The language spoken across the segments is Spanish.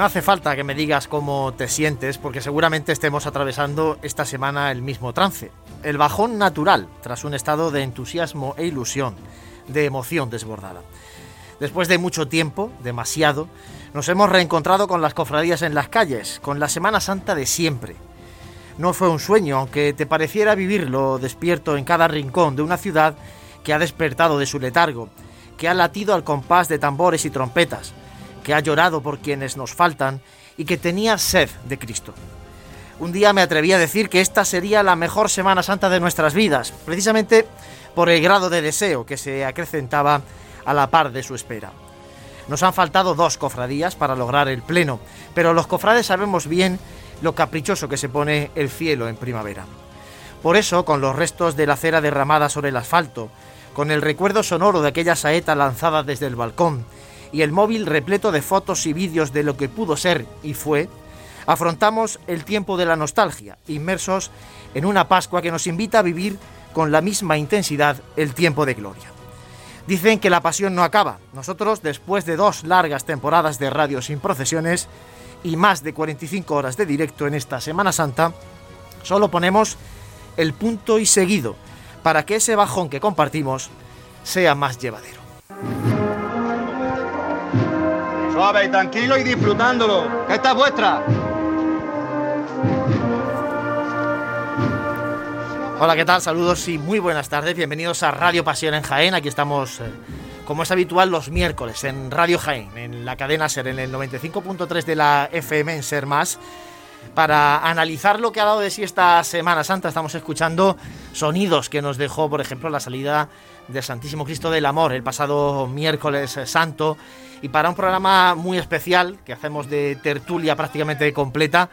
No hace falta que me digas cómo te sientes, porque seguramente estemos atravesando esta semana el mismo trance. El bajón natural, tras un estado de entusiasmo e ilusión, de emoción desbordada. Después de mucho tiempo, demasiado, nos hemos reencontrado con las cofradías en las calles, con la Semana Santa de siempre. No fue un sueño, aunque te pareciera vivirlo despierto en cada rincón de una ciudad que ha despertado de su letargo, que ha latido al compás de tambores y trompetas, ha llorado por quienes nos faltan y que tenía sed de Cristo. Un día me atreví a decir que esta sería la mejor Semana Santa de nuestras vidas, precisamente por el grado de deseo que se acrecentaba a la par de su espera. Nos han faltado dos cofradías para lograr el pleno, pero los cofrades sabemos bien lo caprichoso que se pone el cielo en primavera. Por eso, con los restos de la cera derramada sobre el asfalto, con el recuerdo sonoro de aquella saeta lanzada desde el balcón, y el móvil repleto de fotos y vídeos de lo que pudo ser y fue, afrontamos el tiempo de la nostalgia, inmersos en una Pascua que nos invita a vivir con la misma intensidad el tiempo de gloria. Dicen que la pasión no acaba. Nosotros, después de dos largas temporadas de radio sin procesiones y más de 45 horas de directo en esta Semana Santa, solo ponemos el punto y seguido para que ese bajón que compartimos sea más llevadero. Suave y tranquilo y disfrutándolo. Esta es vuestra. Hola, ¿qué tal? Saludos y muy buenas tardes. Bienvenidos a Radio Pasión en Jaén. Aquí estamos, eh, como es habitual, los miércoles en Radio Jaén, en la cadena SER, en el 95.3 de la FM en SER Más. Para analizar lo que ha dado de sí esta Semana Santa, estamos escuchando sonidos que nos dejó, por ejemplo, la salida del Santísimo Cristo del Amor el pasado miércoles eh, santo. Y para un programa muy especial que hacemos de tertulia prácticamente completa,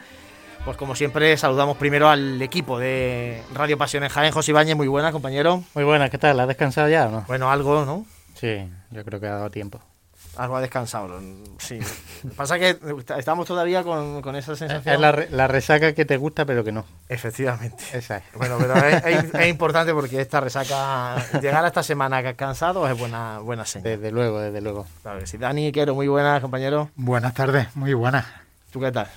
pues como siempre saludamos primero al equipo de Radio Pasión en Jaén, José Ibañez, muy buena compañero. Muy buena, ¿qué tal? ¿Has descansado ya o no? Bueno, algo, ¿no? Sí, yo creo que ha dado tiempo. Algo ha descansado, sí. Pasa que estamos todavía con, con esa sensación. Es la, re- la resaca que te gusta pero que no. Efectivamente. Esa es. Bueno, pero es, es- es importante porque esta resaca, llegar a esta semana cansado es buena, buena señal. Desde luego, desde luego. Claro que sí. Dani, Quero, muy buenas, compañero. Buenas tardes, muy buenas. ¿Tú qué tal?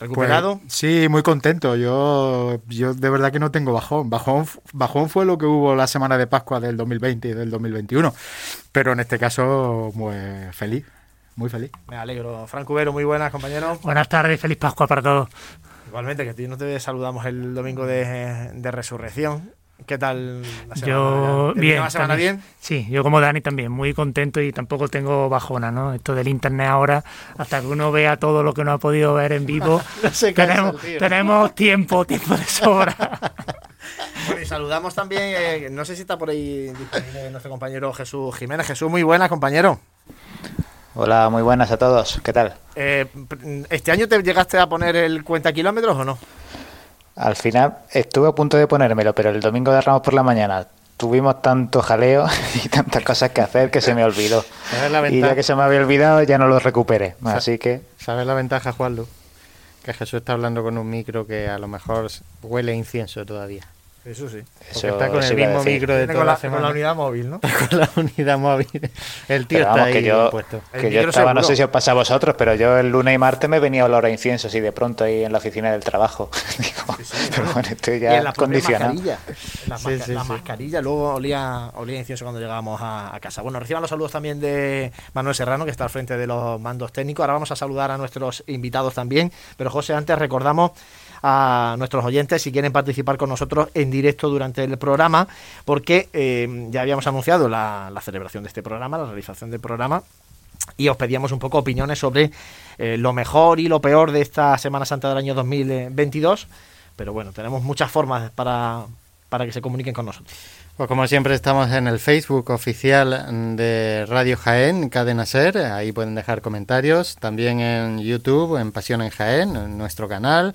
¿Recuperado? Pues, sí, muy contento. Yo, yo de verdad que no tengo bajón. bajón. Bajón fue lo que hubo la semana de Pascua del 2020 y del 2021. Pero en este caso, pues feliz, muy feliz. Me alegro. Franco Vero, muy buenas, compañero. Buenas tardes, feliz Pascua para todos. Igualmente, que a ti no te saludamos el domingo de, de resurrección. ¿Qué tal la semana? Yo, ¿Te bien. la semana también. bien? Sí, yo como Dani también, muy contento y tampoco tengo bajona, ¿no? Esto del internet ahora, hasta que uno vea todo lo que no ha podido ver en vivo, No tenemos, tiempo, tiempo de sobra. Bueno, y saludamos también, eh, no sé si está por ahí disponible nuestro compañero Jesús Jiménez. Jesús, muy buenas, compañero. Hola, muy buenas a todos. ¿Qué tal? Eh, ¿Este año te llegaste a poner el cuenta kilómetros o no? Al final estuve a punto de ponérmelo, pero el domingo de Ramos por la mañana tuvimos tanto jaleo y tantas cosas que hacer que se me olvidó. ¿Sabes la Y ya que se me había olvidado ya no lo recuperé. Así que ¿Sabes la ventaja, Juanlu? Que Jesús está hablando con un micro que a lo mejor huele a incienso todavía. Eso sí. Eso está con el mismo micro de toda con la, la, con la unidad móvil, ¿no? con la unidad móvil. El tío está ahí que yo, puesto. Que yo estaba, no sé si os pasa a vosotros, pero yo el lunes y martes me venía olor a incienso así de pronto ahí en la oficina del trabajo. Digo, pero bueno, estoy Y en ya la condicionado. mascarilla. La, Sí, masca- sí, la sí. mascarilla luego olía, olía incienso cuando llegábamos a, a casa. Bueno, reciban los saludos también de Manuel Serrano, que está al frente de los mandos técnicos. Ahora vamos a saludar a nuestros invitados también. Pero José, antes recordamos a nuestros oyentes si quieren participar con nosotros en directo durante el programa, porque eh, ya habíamos anunciado la, celebración de este programa, la realización del programa, y os pedíamos un poco opiniones sobre eh, lo mejor y lo peor de esta Semana Santa del año 2022. Pero bueno, tenemos muchas formas para, para que se comuniquen con nosotros. Pues como siempre estamos en el Facebook oficial de Radio Jaén, Cadena Ser, ahí pueden dejar comentarios, también en YouTube, en Pasión en Jaén, en nuestro canal,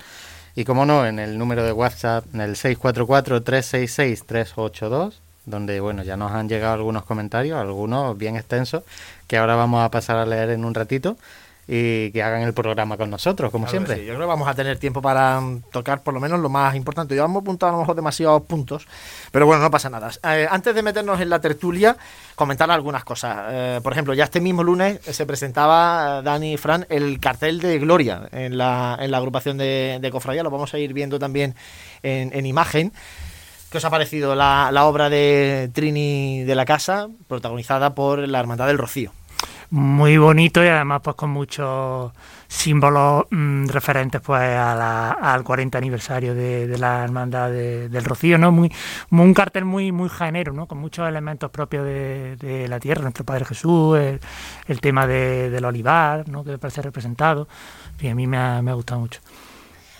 y como no, en el número de WhatsApp, en el 644-366-382, donde bueno, ya nos han llegado algunos comentarios, algunos bien extensos, que ahora vamos a pasar a leer en un ratito. Y que hagan el programa con nosotros, como Claro siempre. sí. Yo creo que vamos a tener tiempo para tocar por lo menos lo más importante. Yo hemos apuntado a lo mejor demasiados puntos, pero bueno, no pasa nada. Eh, antes de meternos en la tertulia, comentar algunas cosas. Eh, por ejemplo, ya este mismo lunes se presentaba, eh, Dani y Fran, el cartel de Gloria en la, en la agrupación de, de Cofradía. Lo vamos a ir viendo también en, en imagen. ¿Qué os ha parecido la, la obra de Trini de la Casa, protagonizada por la Hermandad del Rocío? Muy bonito y además pues con muchos símbolos mm, referentes pues a la- al 40 aniversario de, la hermandad de- del Rocío, ¿no? Muy, muy- un cartel muy muy ¿no? Con muchos elementos propios de, la tierra, nuestro Padre Jesús, el, el tema de, del olivar, ¿no? Que parece representado. Y a mí me ha, me ha gustado mucho.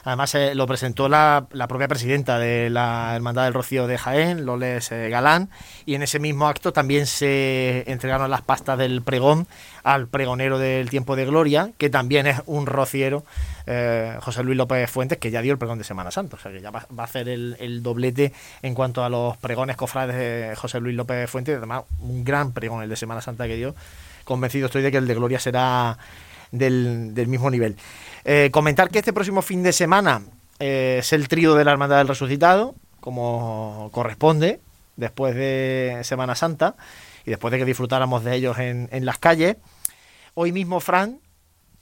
Además, eh, lo presentó la, propia presidenta de la Hermandad del Rocío de Jaén, Loles eh, Galán, y en ese mismo acto también se entregaron las pastas del pregón al pregonero del tiempo de gloria, que también es un rociero, eh, José Luis López Fuentes, que ya dio el pregón de Semana Santa, o sea que ya va, a hacer el, doblete en cuanto a los pregones cofrades de José Luis López Fuentes, además un gran pregón el de Semana Santa que dio, convencido estoy de que el de gloria será del mismo nivel. Eh, comentar que este próximo fin de semana eh, es el trío de la Hermandad del Resucitado, como corresponde, después de Semana Santa y después de que disfrutáramos de ellos en, en las calles. Hoy mismo, Fran,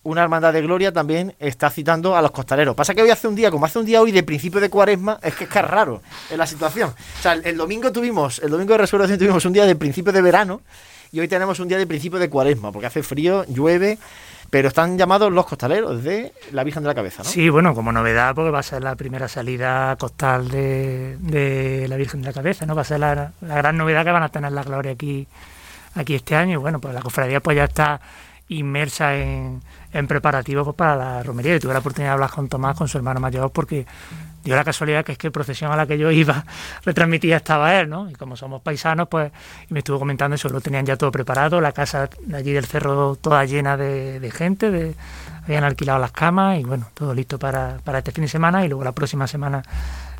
una hermandad de gloria también está citando a los costaleros. Pasa que hoy hace un día, como hace un día hoy de principio de cuaresma, es que es que es raro en la situación. O sea, el, el domingo tuvimos, el domingo de resurrección tuvimos un día de principio de verano y hoy tenemos un día de principio de cuaresma, porque hace frío, llueve, pero están llamados los costaleros de la Virgen de la Cabeza, ¿no? Sí, bueno, como novedad, porque va a ser la primera salida costal de, de la Virgen de la Cabeza, ¿no? Va a ser la, la gran novedad que van a tener la gloria aquí, aquí este año. Y bueno, pues la cofradía pues ya está inmersa en, en preparativos pues, para la romería. Yo tuve la oportunidad de hablar con Tomás, con su hermano mayor, porque dio la casualidad que es que procesión a la que yo iba, retransmitía estaba él, ¿no? Y como somos paisanos, pues, y me estuvo comentando eso, lo tenían ya todo preparado, la casa de allí del cerro toda llena de, de gente, de, habían alquilado las camas y bueno, todo listo para, para este fin de semana y luego la próxima semana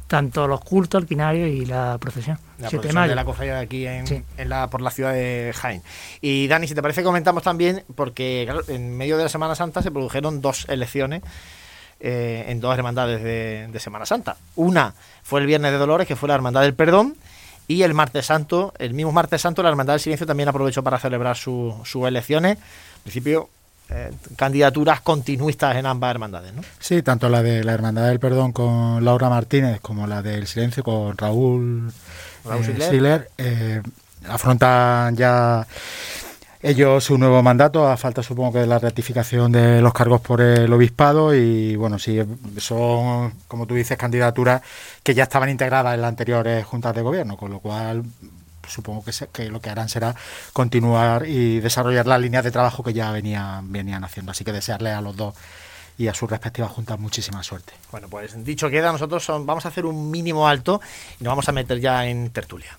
tanto los cultos, el quinario y la procesión. La 7 de procesión mayo. de la cofradía de aquí en, Sí. en la, por la ciudad de Jaén. Y Dani, si te parece, comentamos también, porque claro, en medio de la Semana Santa se produjeron dos elecciones eh, en dos hermandades de, de Semana Santa. Una fue el Viernes de Dolores, que fue la Hermandad del Perdón, y el Martes Santo, el mismo Martes Santo, la Hermandad del Silencio también aprovechó para celebrar su- sus elecciones. En principio, eh, candidaturas continuistas en ambas hermandades, ¿no? Sí, tanto la de la Hermandad del Perdón con Laura Martínez como la del Silencio con Raúl, Raúl eh, eh, afrontan ya ellos su nuevo mandato, a falta supongo que de la ratificación de los cargos por el obispado y bueno, sí, son, como tú dices, candidaturas que ya estaban integradas en las anteriores juntas de gobierno, con lo cual supongo que, que lo que harán será continuar y desarrollar las líneas de trabajo que ya venían, venían haciendo. Así que desearles a los dos y a sus respectivas juntas muchísima suerte. Bueno, pues dicho queda, nosotros son- vamos a hacer un mínimo alto y nos vamos a meter ya en tertulia.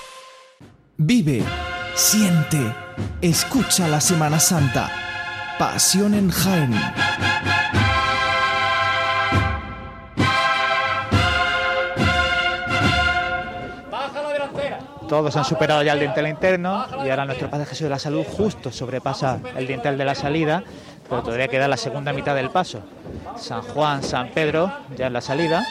Vive, siente, escucha la Semana Santa. Pasión en Jaén. Todos han superado ya el dintel interno y ahora nuestro Padre Jesús de la Salud justo sobrepasa el dintel de la salida, pero todavía queda la segunda mitad del paso. San Juan, San Pedro, ya en la salida.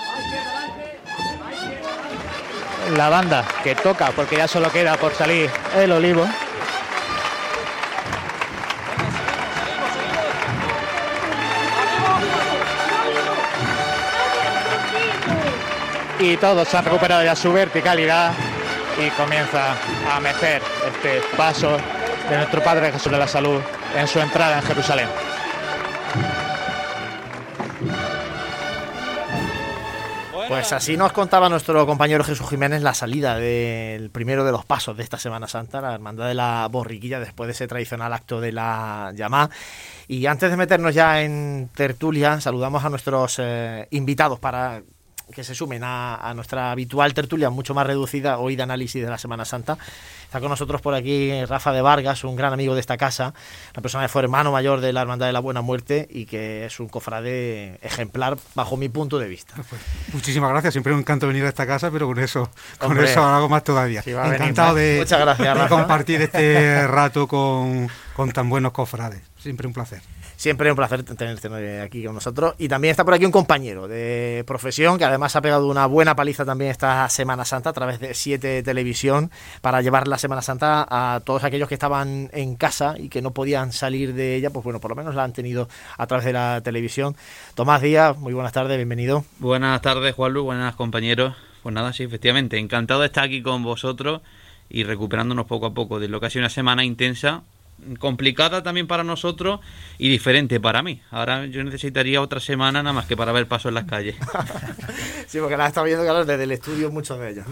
La banda que toca porque ya solo queda por salir el olivo. Y todos han recuperado ya su verticalidad y comienza a mecer este paso de nuestro Padre Jesús de la Salud en su entrada en Jerusalén. Pues así nos contaba nuestro compañero Jesús Jiménez la salida del primero de los pasos de esta Semana Santa, la Hermandad de la Borriquilla, después de ese tradicional acto de la llamada. Y antes de meternos ya en tertulia, saludamos a nuestros eh, invitados para que se sumen a, nuestra habitual tertulia, mucho más reducida hoy de análisis de la Semana Santa. Está con nosotros por aquí Rafa de Vargas, un gran amigo de esta casa, la persona que fue hermano mayor de la Hermandad de la Buena Muerte y que es un cofrade ejemplar bajo mi punto de vista. Pues, muchísimas gracias, siempre un encanto venir a esta casa, pero con eso, con eso hago más todavía. Encantado de, compartir este rato con, con tan buenos cofrades, siempre un placer. Siempre un placer tenerte aquí con nosotros. Y también está por aquí un compañero de profesión que además ha pegado una buena paliza también esta Semana Santa a través de Siete Televisión para llevar la Semana Santa a todos aquellos que estaban en casa y que no podían salir de ella. Pues bueno, por lo menos la han tenido a través de la televisión. Tomás Díaz, muy buenas tardes, bienvenido. Buenas tardes, Juanlu, buenas compañeros. Pues nada, sí, efectivamente, encantado de estar aquí con vosotros y recuperándonos poco a poco de lo que ha sido una semana intensa complicada también para nosotros y diferente para mí. Ahora yo necesitaría otra semana nada más que para ver paso en las calles. sí, porque la he estado viendo claro, desde el estudio muchos de ellos.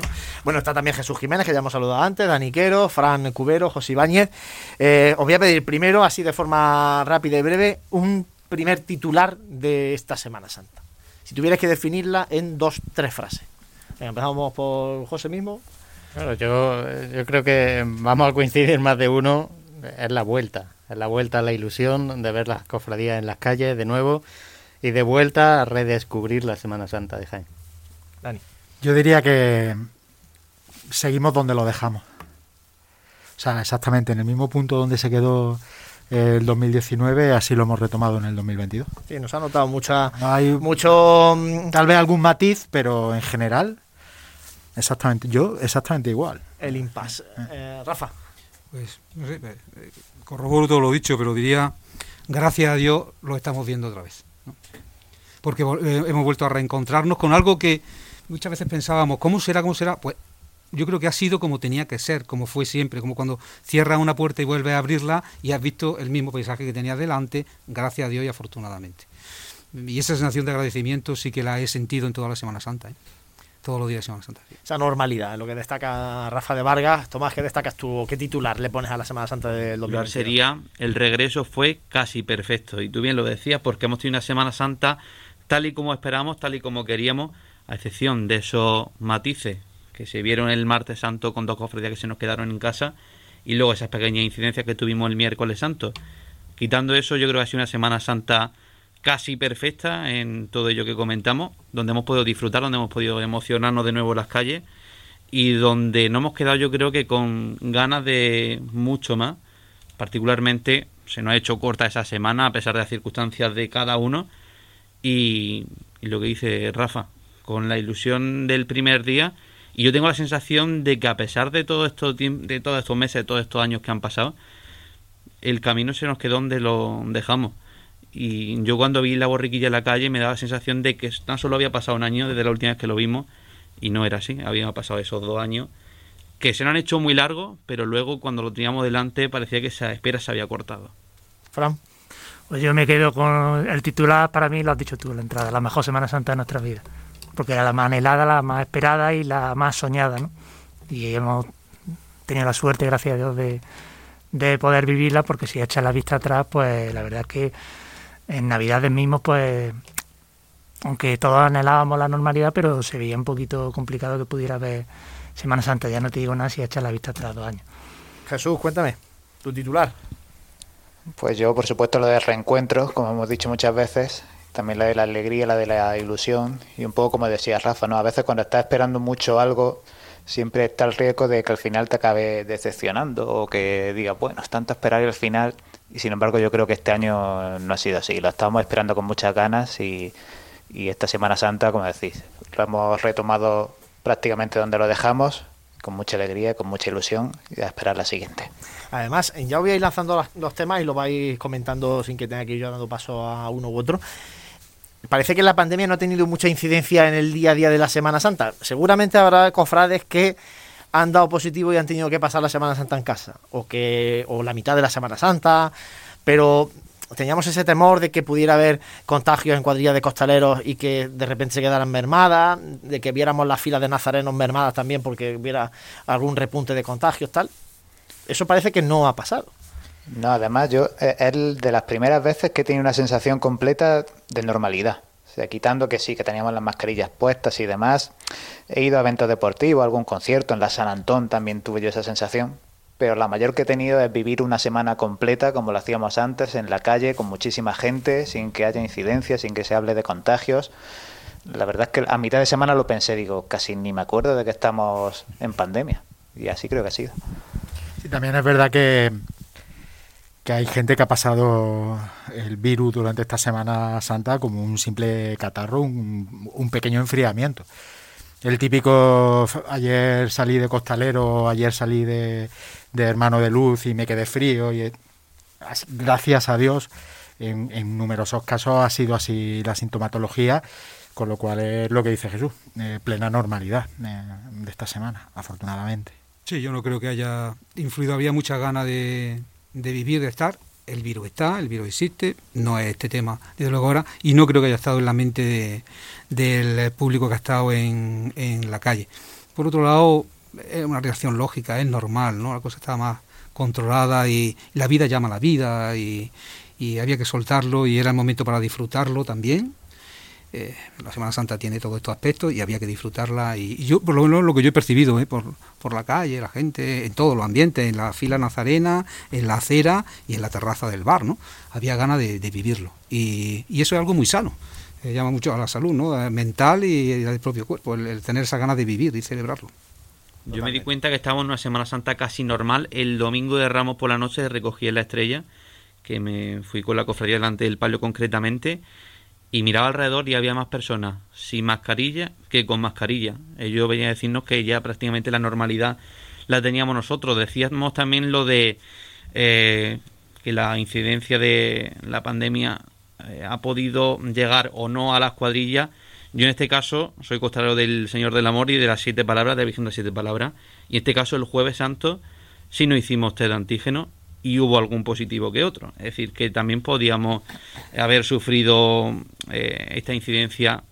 Bueno, está también Jesús Jiménez, que ya hemos saludado antes, Dani Quero, Fran Cubero, José Ibáñez. Eh, os voy a pedir primero, así de forma rápida y breve, un primer titular de esta Semana Santa. Si tuvieras que definirla en dos, tres frases. empezamos por José mismo. Claro, yo, yo creo que vamos a coincidir más de uno es la vuelta, es la vuelta a la ilusión de ver las cofradías en las calles de nuevo y de vuelta a redescubrir la Semana Santa de Jaén. Dani. Yo diría que seguimos donde lo dejamos. O sea, exactamente en el mismo punto donde se quedó el 2019, así lo hemos retomado en el 2022. Sí, nos ha notado mucha, hay mucho, mm, tal vez algún matiz, pero en general, exactamente, yo exactamente igual. El impasse. Eh, Rafa. Pues, no sé, eh, eh, corroboro todo lo dicho, pero diría, gracias a Dios lo estamos viendo otra vez. Porque eh, hemos vuelto a reencontrarnos con algo que muchas veces pensábamos, ¿cómo será? ¿Cómo será? Pues yo creo que ha sido como tenía que ser, como fue siempre, como cuando cierras una puerta y vuelves a abrirla y has visto el mismo paisaje que tenías delante, gracias a Dios y afortunadamente. Y esa sensación de agradecimiento sí que la he sentido en toda la Semana Santa todos los días de Semana Santa. Esa normalidad, lo que destaca Rafa de Vargas. Tomás, ¿qué destacas tú? ¿Qué titular le pones a la Semana Santa del 2022? sería, el regreso fue casi perfecto. Y tú bien lo decías, porque hemos tenido una Semana Santa tal y como esperamos, tal y como queríamos, a excepción de esos matices que se vieron el martes santo con dos cofradías que se nos quedaron en casa y luego esas pequeñas incidencias que tuvimos el miércoles santo. Quitando eso, yo creo que ha sido una Semana Santa casi perfecta en todo ello que comentamos, donde hemos podido disfrutar, donde hemos podido emocionarnos de nuevo en las calles y donde no hemos quedado yo creo que con ganas de mucho más. Particularmente se nos ha hecho corta esa semana a pesar de las circunstancias de cada uno y, lo que dice Rafa, con la ilusión del primer día y yo tengo la sensación de que a pesar de todo esto de todos estos meses, de todos estos años que han pasado, el camino se nos quedó donde lo dejamos y yo cuando vi la borriquilla en la calle me daba la sensación de que tan solo había pasado un año desde la última vez que lo vimos y no era así, habían pasado esos dos años que se han hecho muy largos, pero luego cuando lo teníamos delante parecía que esa espera se había cortado. Fran. Pues yo me quedo con el titular, para mí lo has dicho tú, la entrada, la mejor Semana Santa de nuestra vida, porque era la más anhelada, la más esperada y la más soñada, ¿no? Y hemos tenido la suerte, gracias a Dios, de, de poder vivirla, porque si echas la vista atrás, pues la verdad es que en Navidades mismo, pues, aunque todos anhelábamos la normalidad, pero se veía un poquito complicado que pudiera haber Semana Santa. Ya no te digo nada si echas la vista tras dos años. Jesús, cuéntame, tu titular. Pues yo, por supuesto, lo de reencuentros, como hemos dicho muchas veces, también la de la alegría, la de la ilusión, y un poco como decía Rafa, ¿no? A veces cuando estás esperando mucho algo, siempre está el riesgo de que al final te acabe decepcionando o que digas, bueno, es tanto esperar y al final y sin embargo yo creo que este año no ha sido así. Lo estamos esperando con muchas ganas y, esta Semana Santa, como decís, lo hemos retomado prácticamente donde lo dejamos, con mucha alegría, con mucha ilusión y a esperar la siguiente. Además, ya voy a ir lanzando los temas y lo vais comentando sin que tenga que ir yo dando paso a uno u otro. Parece que la pandemia no ha tenido mucha incidencia en el día a día de la Semana Santa. Seguramente habrá cofrades que han dado positivo y han tenido que pasar la Semana Santa en casa, o que o la mitad de la Semana Santa, pero teníamos ese temor de que pudiera haber contagios en cuadrillas de costaleros y que de repente se quedaran mermadas, de que viéramos las filas de nazarenos mermadas también porque hubiera algún repunte de contagios, tal. Eso parece que no ha pasado. No, además yo eh, es de las primeras veces que he tenido una sensación completa de normalidad. Sea, quitando que sí, que teníamos las mascarillas puestas y demás. He ido a eventos deportivos, algún concierto, en la San Antón también tuve yo esa sensación. Pero la mayor que he tenido es vivir una semana completa como lo hacíamos antes, en la calle, con muchísima gente, sin que haya incidencias, sin que se hable de contagios. La verdad es que a mitad de semana lo pensé, digo, casi ni me acuerdo de que estamos en pandemia. Y así creo que ha sido. Sí, también es verdad que, que hay gente que ha pasado el virus durante esta Semana Santa como un simple catarro, un, pequeño enfriamiento. El típico, ayer salí de costalero, ayer salí de, hermano de luz y me quedé frío. y Gracias a Dios, en, numerosos casos ha sido así la sintomatología, con lo cual es lo que dice Jesús, eh, plena normalidad eh, de esta semana, afortunadamente. Sí, yo no creo que haya influido, había muchas ganas de, de vivir, de estar. El virus está, el virus existe, no es este tema, desde luego ahora, y no creo que haya estado en la mente de, del público que ha estado en, en la calle. Por otro lado, es una reacción lógica, es normal, ¿no? La cosa está más controlada y, la vida llama a la vida y, y, había que soltarlo y era el momento para disfrutarlo también. Eh, la Semana Santa tiene todos estos aspectos y había que disfrutarla y, yo por lo menos lo que yo he percibido ¿eh? por, por la calle, la gente, en todos los ambientes, en la fila nazarena, en la acera y en la terraza del bar, ¿no? Había ganas de, vivirlo y, eso es algo muy sano. Eh, llama mucho a la salud, ¿no? Mental y, del propio cuerpo, el, el tener esa ganas de vivir y celebrarlo. Yo me di cuenta que estábamos en una Semana Santa casi normal. El domingo de Ramos por la noche recogí en la estrella, que me fui con la cofradía delante del palio concretamente, y miraba alrededor y había más personas sin mascarilla que con mascarilla. Ellos venían a decirnos que ya prácticamente la normalidad la teníamos nosotros. Decíamos también lo de eh, que la incidencia de la pandemia eh, ha podido llegar o no a las cuadrillas yo en este caso soy costalero del Señor del Amor y de las siete palabras, de la Virgen de las siete palabras. Y en este caso el jueves santo sí no hicimos test de antígeno y hubo algún positivo que otro. Es decir, que también podíamos haber sufrido eh, esta incidencia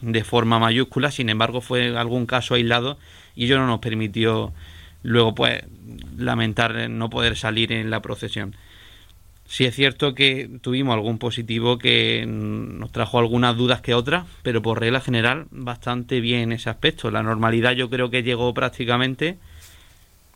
de forma mayúscula, sin embargo fue algún caso aislado y ello no nos permitió luego pues lamentar no poder salir en la procesión. Sí es cierto que tuvimos algún positivo que nos trajo algunas dudas que otras, pero por regla general bastante bien ese aspecto. La normalidad yo creo que llegó prácticamente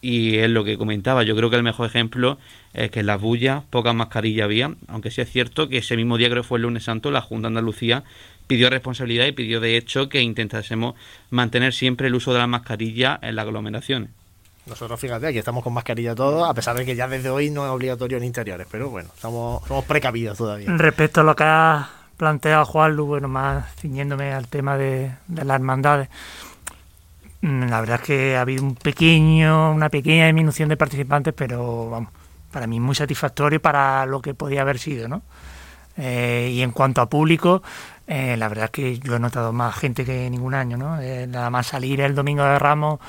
y es lo que comentaba. Yo creo que el mejor ejemplo es que en las bullas pocas mascarillas había, aunque sí es cierto que ese mismo día creo que fue el lunes santo, la Junta de Andalucía pidió responsabilidad y pidió de hecho que intentásemos mantener siempre el uso de la mascarilla en las aglomeraciones. Nosotros, fíjate, aquí estamos con mascarilla todos, a pesar de que ya desde hoy no es obligatorio en interiores, pero bueno, estamos, somos precavidos todavía. Respecto a lo que ha planteado Juan Lu, bueno, más ciñéndome al tema de, de las hermandades, la verdad es que ha habido un pequeño, una pequeña disminución de participantes, pero vamos, para mí muy satisfactorio para lo que podía haber sido, ¿no? Eh, y en cuanto a público, eh, la verdad es que yo he notado más gente que ningún año, ¿no? Eh, nada más salir el domingo de Ramos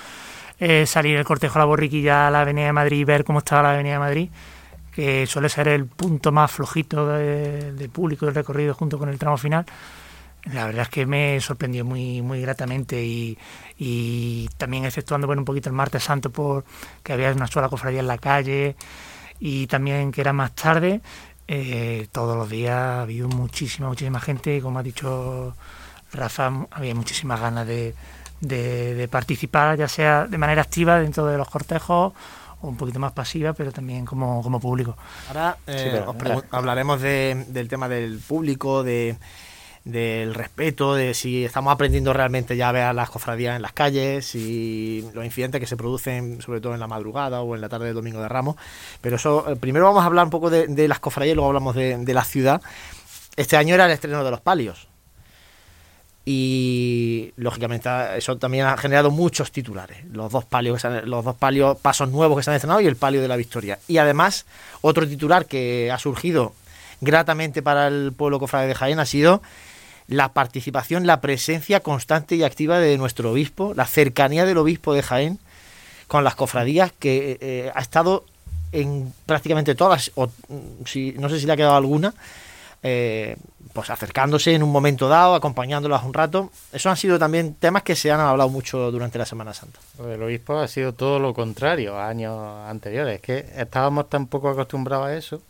salir el cortejo a la borriquilla a la Avenida de Madrid y ver cómo estaba la Avenida de Madrid, que suele ser el punto más flojito de, público del recorrido junto con el tramo final. La verdad es que me sorprendió muy, muy gratamente y, y también exceptuando bueno, un poquito el martes santo por que había una sola cofradía en la calle y también que era más tarde, eh, todos los días ha habido muchísima, muchísima gente y como ha dicho Rafa, había muchísimas ganas de, de, de, participar, ya sea de manera activa dentro de los cortejos o un poquito más pasiva, pero también como, como público. Ahora eh, sí, pero, os hablaremos de, del tema del público, de del respeto, de si estamos aprendiendo realmente ya a ver a las cofradías en las calles, y los incidentes que se producen sobre todo en la madrugada o en la tarde del domingo de Ramos. Pero eso, eh, primero vamos a hablar un poco de, las cofradías y luego hablamos de, la ciudad. Este año era el estreno de los palios y lógicamente eso también ha generado muchos titulares los dos palios los dos palios pasos nuevos que se han estrenado y el palio de la victoria y además otro titular que ha surgido gratamente para el pueblo cofrade de Jaén ha sido la participación la presencia constante y activa de nuestro obispo la cercanía del obispo de Jaén con las cofradías que eh, ha estado en prácticamente todas, o mm, si, no sé si le ha quedado alguna, eh, pues acercándose en un momento dado, acompañándolas un rato. Esos han sido también temas que se han hablado mucho durante la Semana Santa. El obispo ha sido todo lo contrario a años anteriores, que estábamos tan poco acostumbrados a eso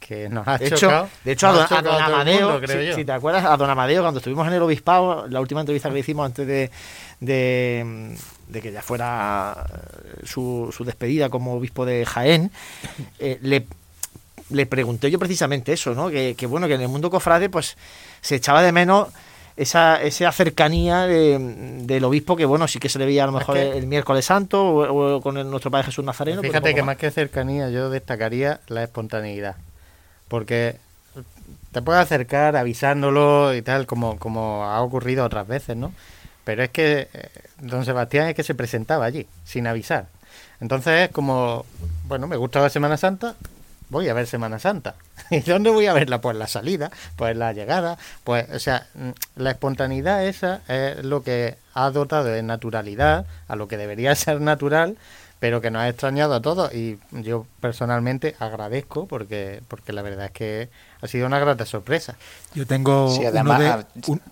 que nos ha De hecho, chocado. de hecho a, nos don, a Amadeo, mundo, si, te acuerdas, a don Amadeo, cuando estuvimos en el obispado, la última entrevista que le hicimos antes de, de, de que ya fuera eh, su, su despedida como obispo de Jaén, eh, le, le pregunté yo precisamente eso, ¿no? Que, que, bueno, que en el mundo cofrade, pues se echaba de menos esa, esa cercanía de- del obispo que, bueno, sí que se le veía a lo mejor que- el miércoles santo o, o con el, nuestro Padre Jesús Nazareno. pero Fíjate poco que más. más que cercanía yo destacaría la espontaneidad. Porque te puedes acercar avisándolo y tal, como, como ha ocurrido otras veces, ¿no? Pero es que eh, don Sebastián es que se presentaba allí, sin avisar. Entonces es como, bueno, me gusta la Semana Santa, voy a ver Semana Santa. ¿Y dónde voy a verla? Pues la salida, pues la llegada, pues, o sea, mm, la espontaneidad esa es lo que ha dotado de naturalidad a lo que debería ser natural, pero que nos ha extrañado a todos y yo personalmente agradezco porque porque la verdad es que ha sido una grata sorpresa. Yo tengo Sí, uno además, de, ah, un-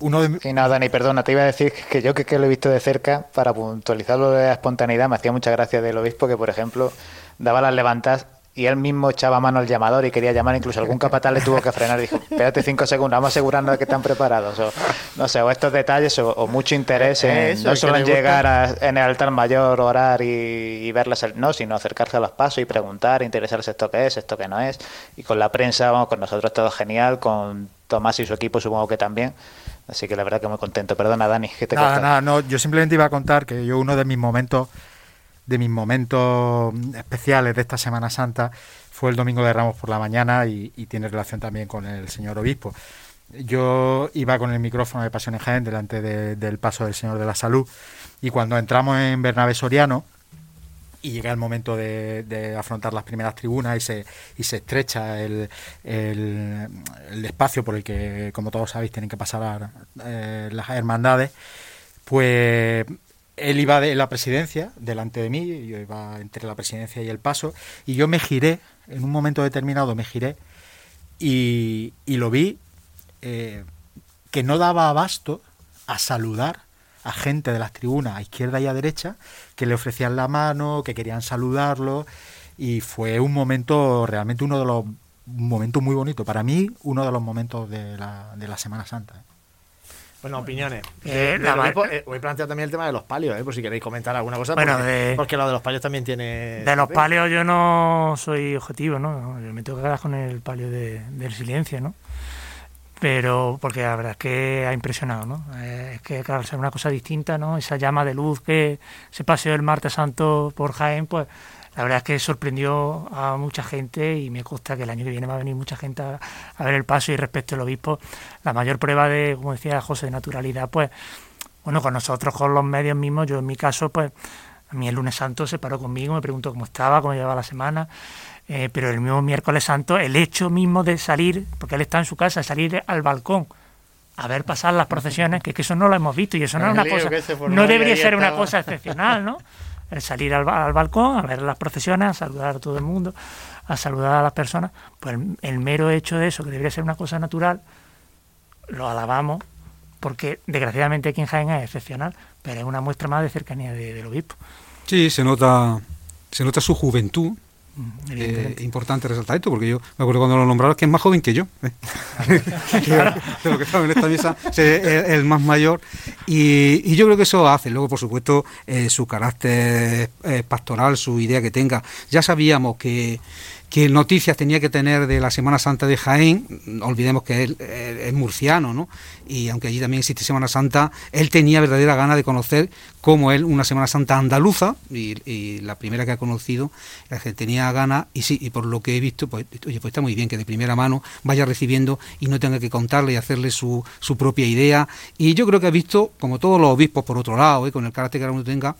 uno de mi- Sí, no, Dani, perdona, te iba a decir que yo que, que lo he visto de cerca, para puntualizar lo de la espontaneidad, me hacía mucha gracia del obispo que, por ejemplo, daba las levantas y él mismo echaba mano al llamador y quería llamar, incluso algún capataz le tuvo que frenar y dijo, espérate cinco segundos, vamos a asegurarnos de que están preparados. O, no sé, o estos detalles o, o mucho interés en Eso, no solo en llegar a- en el altar mayor, orar y, y verlas, no, sino acercarse a los pasos y preguntar, interesarse esto que es, esto que no es. Y con la prensa, vamos, con nosotros todo genial, con Tomás y su equipo supongo que también. Así que la verdad que muy contento. Perdona, Dani, que te Nada, nada, no, yo simplemente iba a contar que yo uno de mis momentos de mis momentos especiales de esta Semana Santa fue el domingo de Ramos por la mañana y, tiene relación también con el señor obispo. Yo iba con el micrófono de Pasión en Jaén delante de- del paso del Señor de la Salud y cuando entramos en Bernabé Soriano y llega el momento de, de afrontar las primeras tribunas y se, y se estrecha el, el, el espacio por el que, como todos sabéis, tienen que pasar eh, las hermandades, pues él iba de la presidencia delante de mí, yo iba entre la presidencia y el paso, y yo me giré, en un momento determinado me giré y, y lo vi eh, que no daba abasto a saludar a gente de las tribunas a izquierda y a derecha que le ofrecían la mano, que querían saludarlo y fue un momento realmente uno de los un momento muy bonito para mí uno de los momentos de la, de la Semana Santa. ¿eh? Bueno, opiniones. Eh, Eh, la eh, voy a plantear también el tema de los palios, eh, por si queréis comentar alguna cosa. Bueno, porque, de- porque lo de los palios también tiene. De los palios yo no soy objetivo, ¿no? Yo me tengo que quedar con el palio de- del silencio, ¿no? Pero porque la verdad es que ha impresionado, ¿no? Eh, Es que, claro, ser una cosa distinta, ¿no? Esa llama de luz que se paseó el martes santo por Jaén, pues la verdad es que sorprendió a mucha gente y me consta que el año que viene va a venir mucha gente a, a ver el paso y respecto al obispo, la mayor prueba de, como decía José, de naturalidad, pues, bueno, con nosotros, con los medios mismos, yo en mi caso, pues, a mí el lunes santo se paró conmigo, me preguntó cómo estaba, cómo llevaba la semana, eh, pero el mismo miércoles santo, el hecho mismo de salir, porque él está en su casa, salir al balcón a ver pasar las procesiones, que, es que eso no lo hemos visto y eso no es una cosa, no debería ser una cosa excepcional, ¿no? Salir al, ba- al balcón, a ver las procesiones, a saludar a todo el mundo, a saludar a las personas, pues el, el mero hecho de eso, que debería ser una cosa natural, lo alabamos, porque desgraciadamente aquí en Jaén es excepcional, pero es una muestra más de cercanía de- del obispo. Sí, se nota, se nota su juventud. Mm, Eh, importante resaltar esto, porque yo me acuerdo cuando lo nombraron que es más joven que yo. ¿eh? de lo que estaba en esta mesa, es el, más mayor. Y, y yo creo que eso hace. Luego, por supuesto, eh, su carácter eh, pastoral, su idea que tenga. Ya sabíamos que, que noticias tenía que tener de la Semana Santa de Jaén. Olvidemos que él es murciano, ¿no? Y aunque allí también existe Semana Santa, él tenía verdadera gana de conocer como él una Semana Santa andaluza, y, la primera que ha conocido, la que tenía ganas, y sí, y por lo que he visto, pues, oye, pues está muy bien que de primera mano vaya recibiendo y no tenga que contarle y hacerle su, su propia idea. Y yo creo que ha visto, como todos los obispos por otro lado, ¿eh? con el carácter que cada uno tenga,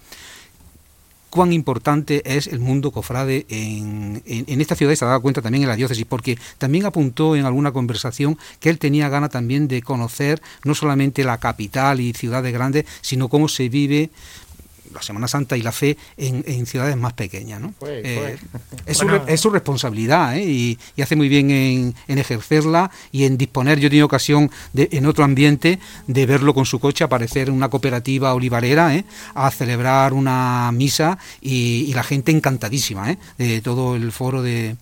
cuán importante es el mundo cofrade en, en, esta ciudad y se ha dado cuenta también en la diócesis, porque también apuntó en alguna conversación que él tenía ganas también de conocer no solamente la capital y ciudades grandes, sino cómo se vive la Semana Santa y la fe en, ciudades más pequeñas. ¿no? Eh, es, su, es, su, responsabilidad ¿eh? y, hace muy bien en, ejercerla y en disponer. Yo he tenido ocasión de, en otro ambiente de verlo con su coche aparecer en una cooperativa olivarera ¿eh? a celebrar una misa y, la gente encantadísima de todo el foro de,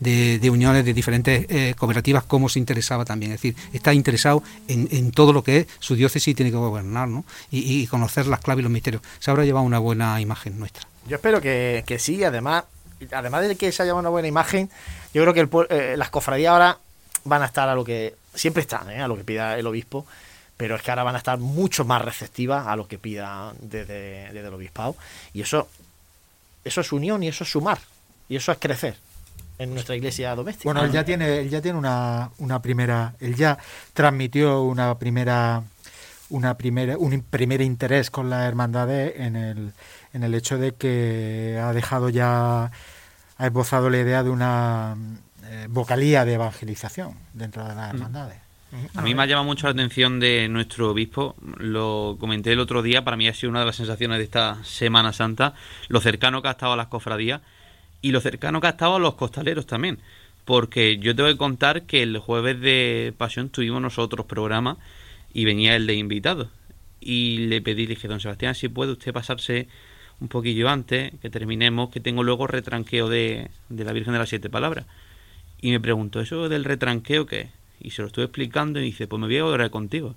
de uniones de diferentes cooperativas, cómo se interesaba también. Es decir, está interesado en, todo lo que es su diócesis y tiene que gobernar ¿no? y, conocer las claves y los misterios. Se habrá llevado una buena imagen nuestra. Yo espero que, que sí, además, además de que se haya una buena imagen, yo creo que el, eh, las cofradías ahora van a estar a lo que siempre están, ¿eh? a lo que pida el obispo, pero es que ahora van a estar mucho más receptivas a lo que pida desde, desde el obispado. Y eso, eso es unión y eso es sumar. Y eso es crecer en nuestra iglesia doméstica. Bueno, él ya tiene, él ya tiene una, una primera, él ya transmitió una primera una primera, un primer interés con la hermandad en el, en el hecho de que ha dejado ya, ha esbozado la idea de una eh, vocalía de evangelización dentro de las hermandades. A mí me ha llamado mucho la atención de nuestro obispo, lo comenté el otro día, para mí ha sido una de las sensaciones de esta Semana Santa, lo cercano que ha estado a las cofradías y lo cercano que ha estado a los costaleros también. Porque yo tengo que contar que el jueves de Pasión tuvimos nosotros programa y venía el de invitado. Y le pedí, le dije, don Sebastián, si puede usted pasarse un poquillo antes, que terminemos, que tengo luego retranqueo de, de la Virgen de las Siete Palabras. Y me preguntó, ¿eso del retranqueo qué? Y se lo estuve explicando y dice, pues me voy a orar contigo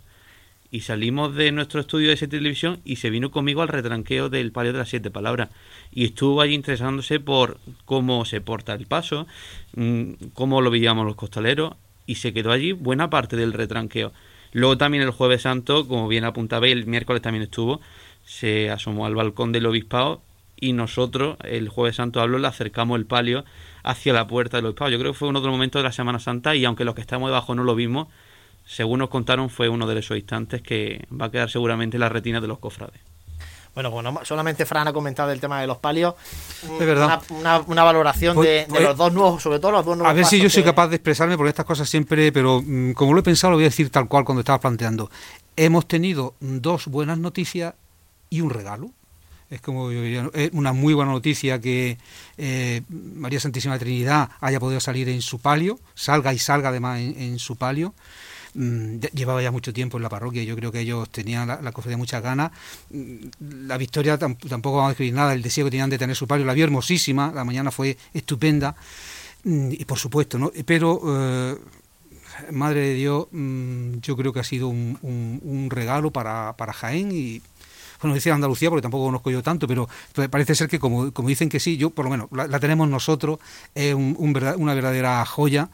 y salimos de nuestro estudio de siete televisión y se vino conmigo al retranqueo del palio de las siete palabras y estuvo allí interesándose por cómo se porta el paso, mm, cómo lo veíamos los costaleros y se quedó allí buena parte del retranqueo. Luego también el jueves santo, como bien apuntaba, el miércoles también estuvo, se asomó al balcón del obispado y nosotros el jueves santo hablo le acercamos el palio hacia la puerta del obispado. Yo creo que fue uno de los momentos de la Semana Santa y aunque los que estamos debajo no lo vimos, según nos contaron, fue uno de esos instantes que va a quedar seguramente en la retina de los cofrades. Bueno, bueno, solamente Fran ha comentado el tema de los palios. Es verdad. Una, valoración de, pues, los dos nuevos, sobre todo los dos nuevos. A ver si yo soy capaz de expresarme por estas cosas siempre, pero mm, como lo he pensado, lo voy a decir tal cual cuando estaba planteando. Hemos tenido dos buenas noticias y un regalo. Es como una muy buena noticia que eh, María Santísima Trinidad haya podido salir en su palio, salga y salga además en su palio. Mm, llevaba ya mucho tiempo en la parroquia, yo creo que ellos tenían la, la cofradía muchas ganas. Mm, la victoria tampoco vamos a escribir nada, el deseo que tenían de tener su palio, la vio hermosísima, la mañana fue estupenda, mm, y por supuesto, ¿no? Pero, eh, Madre de Dios, yo creo que ha sido un, regalo para, para Jaén y bueno, decía Andalucía porque tampoco conozco yo tanto, pero parece ser que como, como dicen que sí, yo por lo menos la, tenemos nosotros, es un, una verdadera joya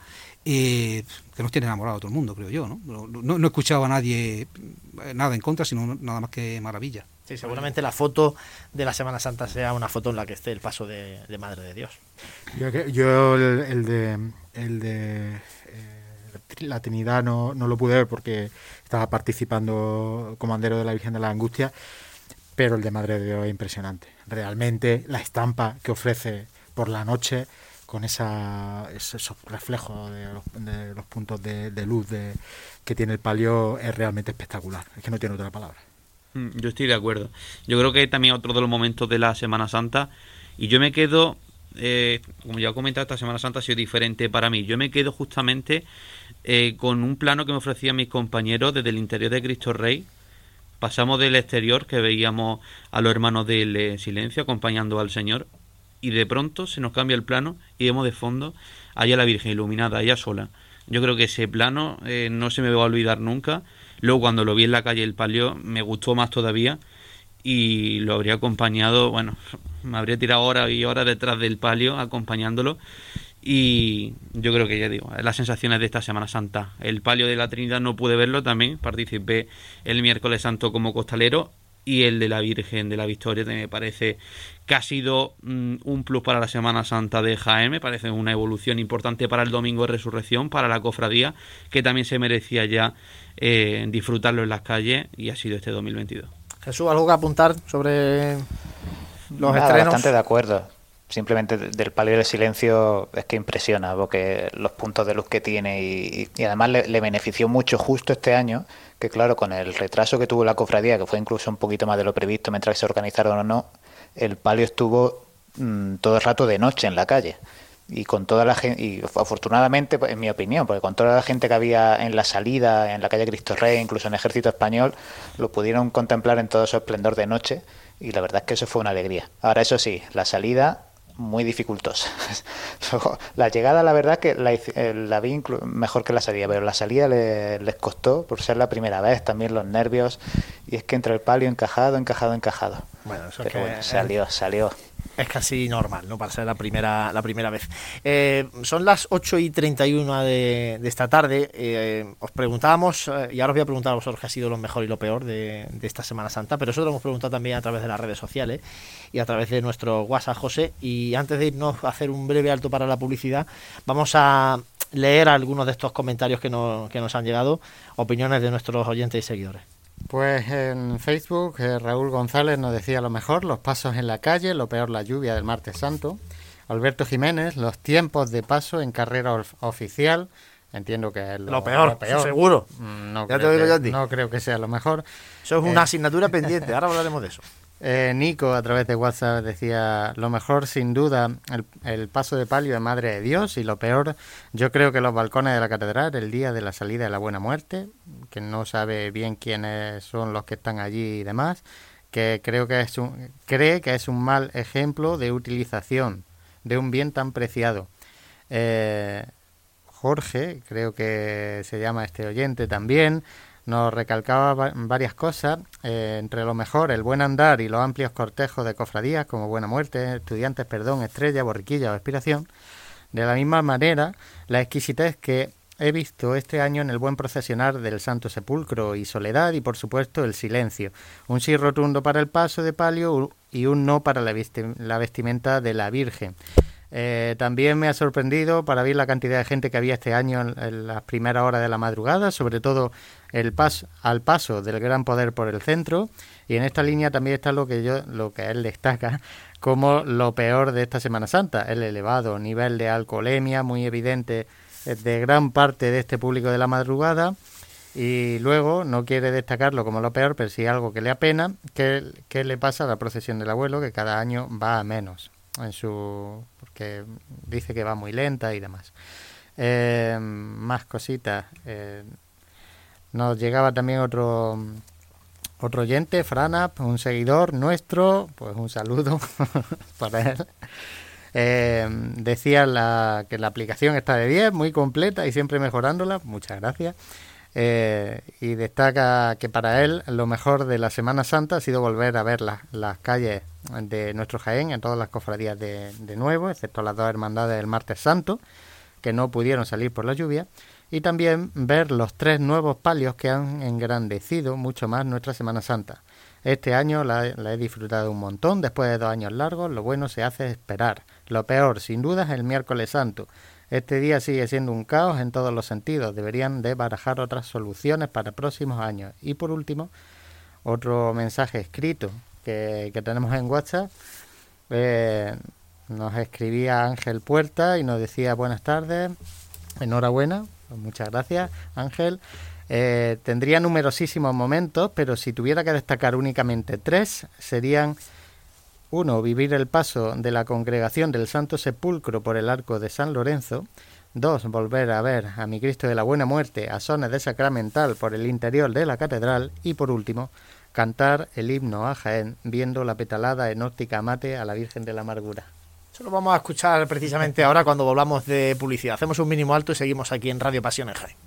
que nos tiene enamorado a todo el mundo, creo yo. ¿no? No, he escuchado a nadie eh, nada en contra, sino nada más que maravilla. Sí, seguramente la foto de la Semana Santa sea una foto en la que esté el paso de, Madre de Dios. Yo, el, de, el de eh, la Trinidad no, no, lo pude ver porque estaba participando comandero de la Virgen de la Angustia, pero el de Madre de Dios es impresionante. Realmente la estampa que ofrece por la noche con esa, esos reflejos de los, puntos de, luz de, que tiene el palio es realmente espectacular. Es que no tiene otra palabra. Mm, yo estoy de acuerdo. Yo creo que también otro de los momentos de la Semana Santa, y yo me quedo, eh, como ya he comentado, esta Semana Santa ha sido diferente para mí. Yo me quedo justamente eh, con un plano que me ofrecían mis compañeros desde el interior de Cristo Rey. Pasamos del exterior, que veíamos a los hermanos del eh, silencio acompañando al Señor, y de pronto se nos cambia el plano y vemos de fondo allá la Virgen iluminada, allá sola. Yo creo que ese plano eh, no se me va a olvidar nunca. Luego cuando lo vi en la calle El Palio me gustó más todavía y lo habría acompañado, bueno, me habría tirado horas y horas detrás del palio acompañándolo y yo creo que ya digo, las sensaciones de esta Semana Santa. El palio de la Trinidad no pude verlo también, participé el miércoles santo como costalero y el de la Virgen de la Victoria me parece que ha sido mm, un plus para la Semana Santa de Jaén, me parece una evolución importante para el Domingo de Resurrección, para la cofradía, que también se merecía ya eh, disfrutarlo en las calles y ha sido este 2022. Jesús, ¿algo que apuntar sobre los estrenos? Bastante de acuerdo. Simplemente del palio del silencio es que impresiona, porque los puntos de luz que tiene y, además le, benefició mucho justo este año, que claro, con el retraso que tuvo la cofradía, que fue incluso un poquito más de lo previsto mientras se organizaron o no, el palio estuvo mmm, todo el rato de noche en la calle. Y con toda la gente, y afortunadamente, pues, en mi opinión, porque con toda la gente que había en la salida, en la calle Cristo Rey, incluso en el Ejército Español, lo pudieron contemplar en todo su esplendor de noche y la verdad es que eso fue una alegría. Ahora, eso sí, la salida muy dificultosa. la llegada, la verdad, que la, eh, la vi mejor que la salida, pero la salida le, les costó por ser la primera vez, también los nervios, y es que entre el palio encajado, encajado, encajado. Bueno, eso pero que bueno, salió, salió. Es casi normal, ¿no? Para ser la primera, la primera vez. Eh, son las 8 y 31 de, de esta tarde. Eh, os preguntábamos, eh, y ahora os voy a preguntar a vosotros qué ha sido lo mejor y lo peor de, esta Semana Santa, pero eso lo hemos preguntado también a través de las redes sociales y a través de nuestro WhatsApp, José. Y antes de irnos a hacer un breve alto para la publicidad, vamos a leer algunos de estos comentarios que, no, que nos han llegado, opiniones de nuestros oyentes y seguidores. Pues en Facebook eh, Raúl González nos decía lo mejor, los pasos en la calle, lo peor la lluvia del martes santo. Alberto Jiménez, los tiempos de paso en carrera of oficial. Entiendo que es lo, lo, peor, lo peor. seguro. No ya creo te digo que, yo a ti. No creo que sea lo mejor. Eso es una eh, asignatura pendiente, ahora hablaremos de eso. Eh, Nico a través de WhatsApp decía lo mejor sin duda el, paso de palio de Madre de Dios y lo peor yo creo que los balcones de la catedral el día de la salida de la Buena Muerte que no sabe bien quiénes son los que están allí y demás que creo que es un, cree que es un mal ejemplo de utilización de un bien tan preciado eh, Jorge creo que se llama este oyente también nos recalcaba varias cosas, eh, entre lo mejor el buen andar y los amplios cortejos de cofradías como Buena Muerte, Estudiantes, Perdón, Estrella, Borriquilla o Expiración. De la misma manera, la exquisitez que he visto este año en el buen procesionar del Santo Sepulcro y Soledad y por supuesto el silencio. Un sí rotundo para el paso de palio y un no para la, la vestimenta de la Virgen. Eh, también me ha sorprendido para ver la cantidad de gente que había este año en, en las primeras horas de la madrugada, sobre todo el paso, al paso del gran poder por el centro. Y en esta línea también está lo que yo, lo que él destaca como lo peor de esta Semana Santa, el elevado nivel de alcoholemia muy evidente de gran parte de este público de la madrugada. Y luego no quiere destacarlo como lo peor, pero sí algo que le apena, que, que le pasa a la procesión del abuelo, que cada año va a menos en su porque dice que va muy lenta y demás. Eh, más cositas. Eh, nos llegaba también otro otro oyente, Franap, un seguidor nuestro, pues un saludo para él. Eh, decía la, que la aplicación está de 10, muy completa y siempre mejorándola, muchas gracias. Eh, y destaca que para él lo mejor de la Semana Santa ha sido volver a ver las, las calles de nuestro Jaén en todas las cofradías de, de nuevo, excepto las dos hermandades del martes santo, que no pudieron salir por la lluvia, y también ver los tres nuevos palios que han engrandecido mucho más nuestra Semana Santa. Este año la, la, he disfrutado un montón, después de dos años largos, lo bueno se hace esperar. Lo peor, sin duda, es el miércoles santo. Este día sigue siendo un caos en todos los sentidos. Deberían de barajar otras soluciones para próximos años. Y por último, otro mensaje escrito que, tenemos en WhatsApp. Eh, nos escribía Ángel Puerta y nos decía buenas tardes, enhorabuena, pues muchas gracias Ángel. Eh, tendría numerosísimos momentos, pero si tuviera que destacar únicamente tres, serían uno, vivir el paso de la congregación del Santo Sepulcro por el arco de San Lorenzo. Dos, volver a ver a mi Cristo de la Buena Muerte a zonas de Sacramental por el interior de la catedral. Y por último, cantar el himno a Jaén viendo la petalada en óptica mate a la Virgen de la Amargura. Eso lo vamos a escuchar precisamente ahora cuando volvamos de publicidad. Hacemos un mínimo alto y seguimos aquí en Radio Pasión Jaén.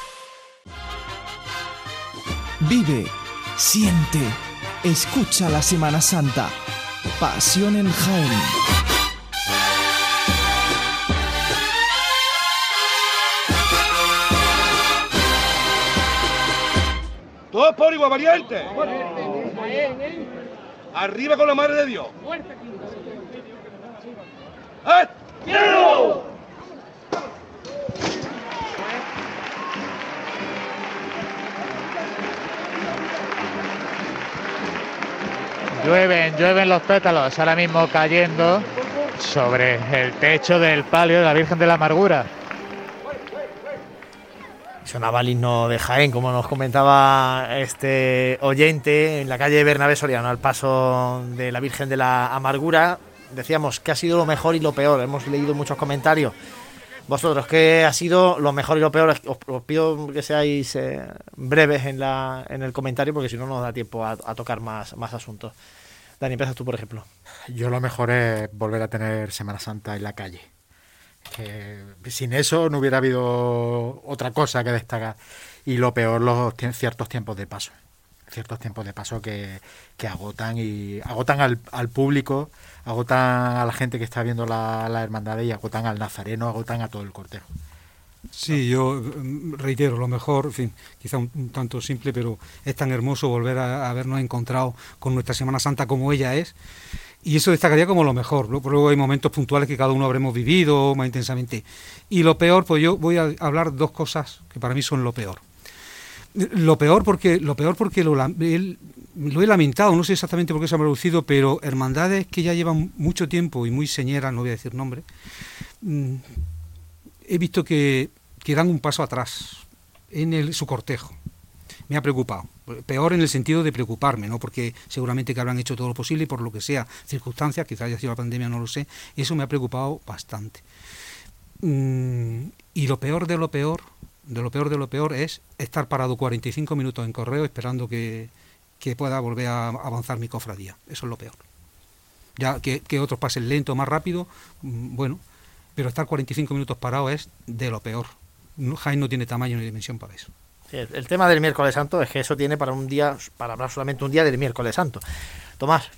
Vive, siente, escucha la Semana Santa. Pasión en Jaén. Todos por igual, valiente. Arriba con la madre de Dios. ¡Eh! Llueven, llueven los pétalos ahora mismo cayendo sobre el techo del palio de la Virgen de la Amargura. Sonaba el himno de Jaén, como nos comentaba este oyente, en la calle Bernabé Soriano, al paso de la Virgen de la Amargura. Decíamos que ha sido lo mejor y lo peor. Hemos leído muchos comentarios. Vosotros, ¿qué ha sido lo mejor y lo peor? Os, pido que seáis eh, breves en, la, en el comentario, porque si no nos da tiempo a, tocar más, más asuntos. Dani, empiezas tú, por ejemplo. Yo lo mejor es volver a tener Semana Santa en la calle. Sin eso no hubiera habido otra cosa que destacar. Y lo peor, los ciertos tiempos de paso. Ciertos tiempos de paso que, agotan y agotan al, al público, agotan a la gente que está viendo la, la hermandad y agotan al nazareno, agotan a todo el cortejo. Sí, yo mm, reitero, lo mejor, en fin, quizá un, tanto simple, pero es tan hermoso volver a, a habernos encontrado con nuestra Semana Santa como ella es. Y eso destacaría como lo mejor. Luego hay momentos puntuales que cada uno habremos vivido más intensamente. Y lo peor, pues yo voy a hablar dos cosas que para mí son lo peor. Lo peor porque lo peor porque lo, el- lo he lamentado, no sé exactamente por qué se ha producido, pero hermandades que ya llevan mucho tiempo y muy señeras, no voy a decir nombre, mm, he visto que, que dan un paso atrás en el, su cortejo. Me ha preocupado. Peor en el sentido de preocuparme, ¿no? Porque seguramente que habrán hecho todo lo posible por lo que sea, circunstancias, quizás haya sido la pandemia, no lo sé, eso me ha preocupado bastante. Mm, y lo peor de lo peor, de lo peor de lo peor es estar parado 45 minutos en correo esperando que, que pueda volver a avanzar mi cofradía. Eso es lo peor. Ya que, que otros pasen lento, más rápido, mm, bueno, pero estar 45 minutos parado es de lo peor. Jaén no tiene tamaño ni dimensión para eso. El, el tema del miércoles santo es que eso tiene para un día, para hablar solamente un día del miércoles santo. Tomás,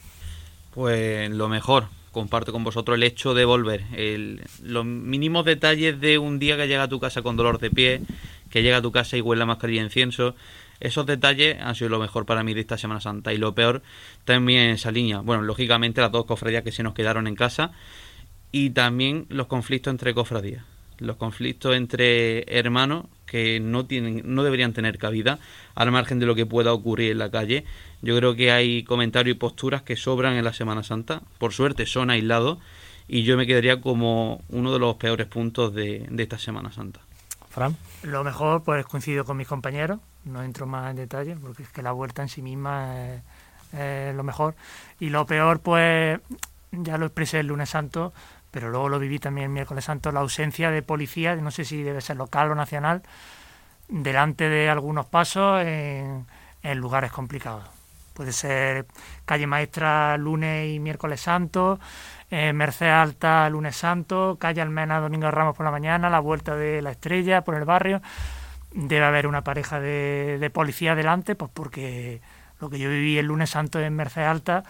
Pues lo mejor, comparto con vosotros el hecho de volver. El- los mínimos detalles de un día que llega a tu casa con dolor de pie, que llega a tu casa y huele a mascarilla de incienso. Esos detalles han sido lo mejor para mí de esta Semana Santa. Y lo peor también esa línea. Bueno, lógicamente las dos cofradías que se nos quedaron en casa. Y también los conflictos entre cofradías. Los conflictos entre hermanos que no tienen, no deberían tener cabida, al margen de lo que pueda ocurrir en la calle. Yo creo que hay comentarios y posturas que sobran en la Semana Santa. Por suerte son aislados y yo me quedaría como uno de los peores puntos de, de esta Semana Santa. Fran. Lo mejor, pues coincido con mis compañeros, no entro más en detalle, porque es que la vuelta en sí misma es, es lo mejor. Y lo peor, pues ya lo expresé el lunes santo, pero luego lo viví también el miércoles santo, la ausencia de policía, no sé si debe ser local o nacional, delante de algunos pasos en, en lugares complicados. Puede ser calle maestra lunes y miércoles santo, eh, Merced Alta lunes santo, calle Almena domingo Ramos por la mañana, la vuelta de la estrella por el barrio. Debe haber una pareja de, de policía delante, pues porque lo que yo viví el lunes santo en Merced Alta,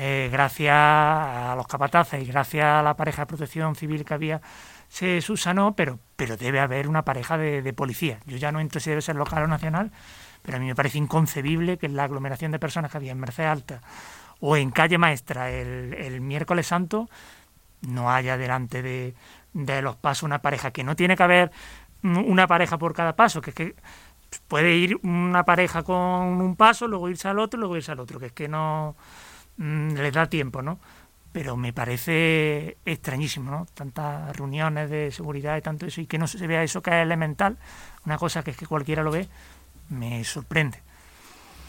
eh, gracias a los capataces y gracias a la pareja de protección civil que había, se subsanó, pero, pero debe haber una pareja de, policía. Yo ya no entro si debe ser local o nacional, pero a mí me parece inconcebible que en la aglomeración de personas que había en Merced Alta o en Calle Maestra el, el miércoles santo no haya delante de, de los pasos una pareja, que no tiene que haber una pareja por cada paso, que es que puede ir una pareja con un paso, luego irse al otro, luego irse al otro, que es que no mm, les da tiempo, ¿no? Pero me parece extrañísimo, ¿no? Tantas reuniones de seguridad y tanto eso, y que no se vea eso que es elemental, una cosa que es que cualquiera lo ve, me sorprende.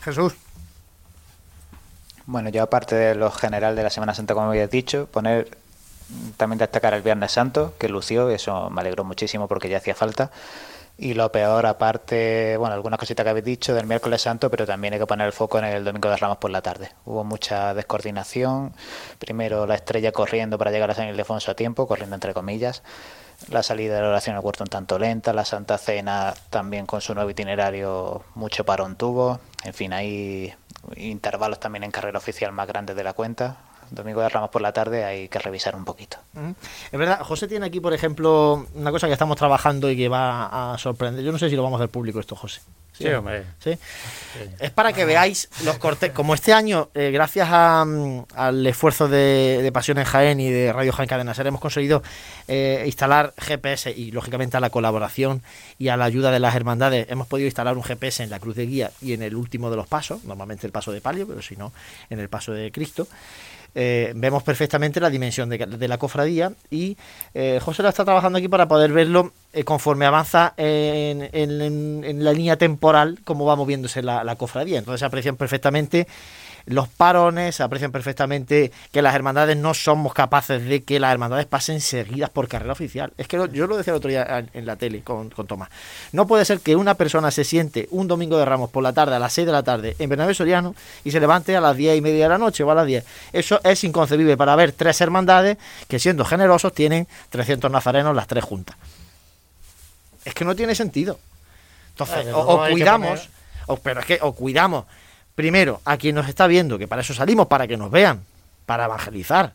Jesús. Bueno, yo aparte de lo general de la Semana Santa, como habías dicho, poner también destacar el Viernes Santo, que lució, eso me alegró muchísimo porque ya hacía falta. Y lo peor, aparte, bueno, algunas cositas que habéis dicho del miércoles santo, pero también hay que poner el foco en el domingo de Ramos por la tarde. Hubo mucha descoordinación. Primero la estrella corriendo para llegar a San Ildefonso a tiempo, corriendo entre comillas. La salida de la oración al huerto un tanto lenta. La Santa Cena también con su nuevo itinerario, mucho parón tuvo. En fin, hay intervalos también en carrera oficial más grandes de la cuenta. Domingo de Ramos por la tarde hay que revisar un poquito. Es verdad, José tiene aquí, por ejemplo, una cosa que estamos trabajando y que va a sorprender. Yo no sé si lo vamos a hacer público esto, José. Sí, hombre. ¿Sí? Es para que veáis los cortes. Como este año, eh, gracias a, mm, al esfuerzo de, de, Pasión en Jaén y de Radio Jaén Cadena Ser, hemos conseguido eh, instalar GPS y, lógicamente, a la colaboración y a la ayuda de las hermandades, hemos podido instalar un GPS en la cruz de guía y en el último de los pasos, normalmente el paso de palio, pero si no, en el paso de Cristo. Eh, vemos perfectamente la dimensión de, la cofradía y eh, José lo está trabajando aquí para poder verlo eh, conforme avanza en, la línea temporal, cómo va moviéndose la, la cofradía. Entonces se aprecian perfectamente los parones, se aprecian perfectamente que las hermandades no somos capaces de que las hermandades pasen seguidas por carrera oficial. Es que lo, yo lo decía el otro día en la tele con, con, Tomás. No puede ser que una persona se siente un domingo de Ramos por la tarde, a las 6 de la tarde, en Bernabé Soriano y se levante a las 10 y media de la noche o a las 10. Eso es inconcebible para ver tres hermandades que siendo generosos tienen 300 nazarenos las tres juntas. Es que no tiene sentido. Entonces, o, o cuidamos, o, pero es que o cuidamos primero a quien nos está viendo, que para eso salimos, para que nos vean, para evangelizar.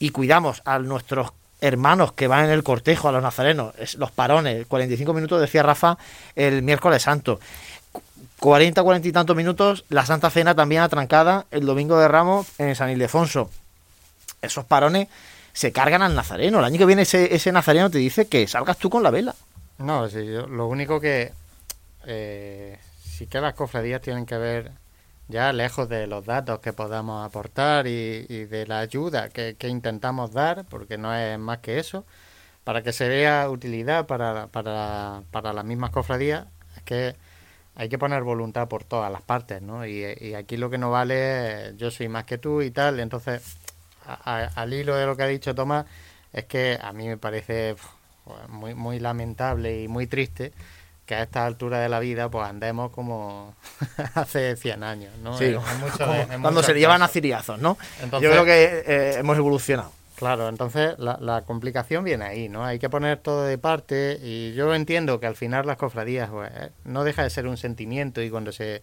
Y cuidamos a nuestros hermanos que van en el cortejo, a los nazarenos, los parones, 45 minutos, decía Rafa, el miércoles santo. 40, 40 y tantos minutos, la Santa Cena también atrancada el domingo de Ramos en San Ildefonso. Esos parones se cargan al nazareno. El año que viene ese, ese nazareno te dice que salgas tú con la vela. No, yo, lo único que eh, sí que las cofradías tienen que ver ya lejos de los datos que podamos aportar y, de la ayuda que, intentamos dar, porque no es más que eso, para que se vea utilidad para, para, para las mismas cofradías, es que hay que poner voluntad por todas las partes, ¿no? Y, y aquí lo que no vale es yo soy más que tú y tal, entonces a, al hilo de lo que ha dicho Tomás, es que a mí me parece muy, muy lamentable y muy triste que a esta altura de la vida pues andemos como hace 100 años, ¿no? Sí, en, en mucho, en cuando se llevan a ciriazos, ¿no? Entonces, Yo creo que eh, hemos evolucionado. Claro, entonces la, la, complicación viene ahí, ¿no? Hay que poner todo de parte y yo entiendo que al final las cofradías pues, no deja de ser un sentimiento y cuando se,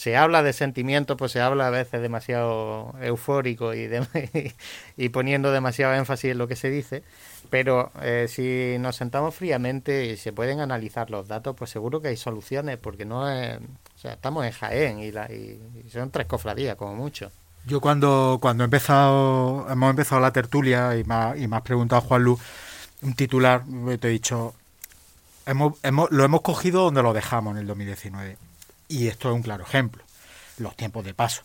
se habla de sentimientos pues se habla a veces demasiado eufórico y, poniendo demasiado énfasis en lo que se dice, pero eh, si nos sentamos fríamente y se pueden analizar los datos, pues seguro que hay soluciones porque no es, estamos en Jaén y, la, y, son tres cofradías como mucho. Yo cuando, he empezado, hemos empezado la tertulia y me, ha, y me has preguntado, Juan Lu, un titular, te he dicho, hemos, hemos, lo hemos cogido donde lo dejamos en el 2019. Y esto es un claro ejemplo, los tiempos de paso.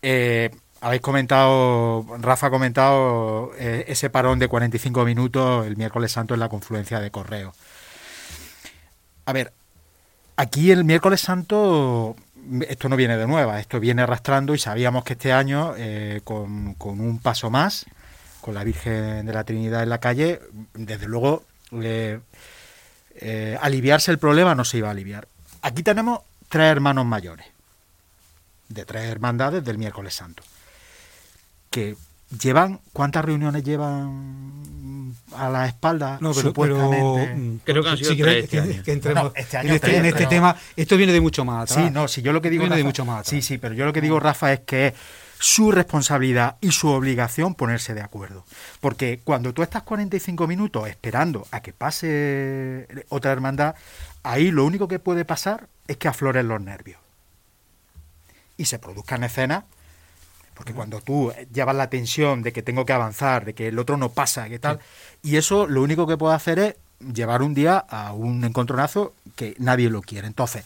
Eh, habéis comentado, Rafa ha comentado eh, ese parón de 45 minutos el miércoles santo en la confluencia de correo. A ver, aquí el miércoles santo esto no viene de nueva, esto viene arrastrando y sabíamos que este año, eh, con, con, un paso más, con la Virgen de la Trinidad en la calle, desde luego aliviarse el problema no se iba a aliviar. Aquí tenemos tres hermanos mayores, de tres hermandades del miércoles santo, que llevan, ¿cuántas reuniones llevan a la espalda? No, pero, pero creo que han sido si tres este que, que, entremos no, este en este, tres, en este pero... tema. Esto viene de mucho más atrás. Sí, no, si yo lo que digo viene Rafa, de mucho más atrás. Sí, sí, pero yo lo que digo, Rafa, es que es su responsabilidad y su obligación ponerse de acuerdo. Porque cuando tú estás 45 minutos esperando a que pase otra hermandad, ahí lo único que puede pasar es que afloren los nervios. Y se produzcan escenas porque cuando tú llevas la tensión de que tengo que avanzar, de que el otro no pasa, que tal, y eso lo único que puedo hacer es llevar un día a un encontronazo que nadie lo quiere. Entonces,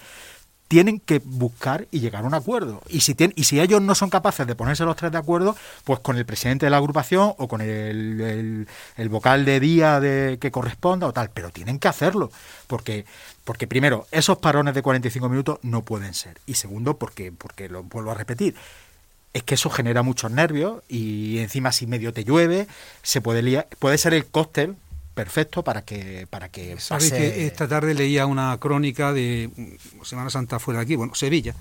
tienen que buscar y llegar a un acuerdo. Y si, tienen, y si ellos no son capaces de ponerse los tres de acuerdo, pues con el presidente de la agrupación o con el, el, el vocal de día de, que corresponda o tal, pero tienen que hacerlo, porque, porque primero, esos parones de 45 minutos no pueden ser. Y segundo, porque, porque lo vuelvo a repetir, es que eso genera muchos nervios y encima si medio te llueve, se puede liar, puede ser el cóctel perfecto para que para que pase... que esta tarde leía una crónica de Semana Santa fuera de aquí, bueno, Sevilla,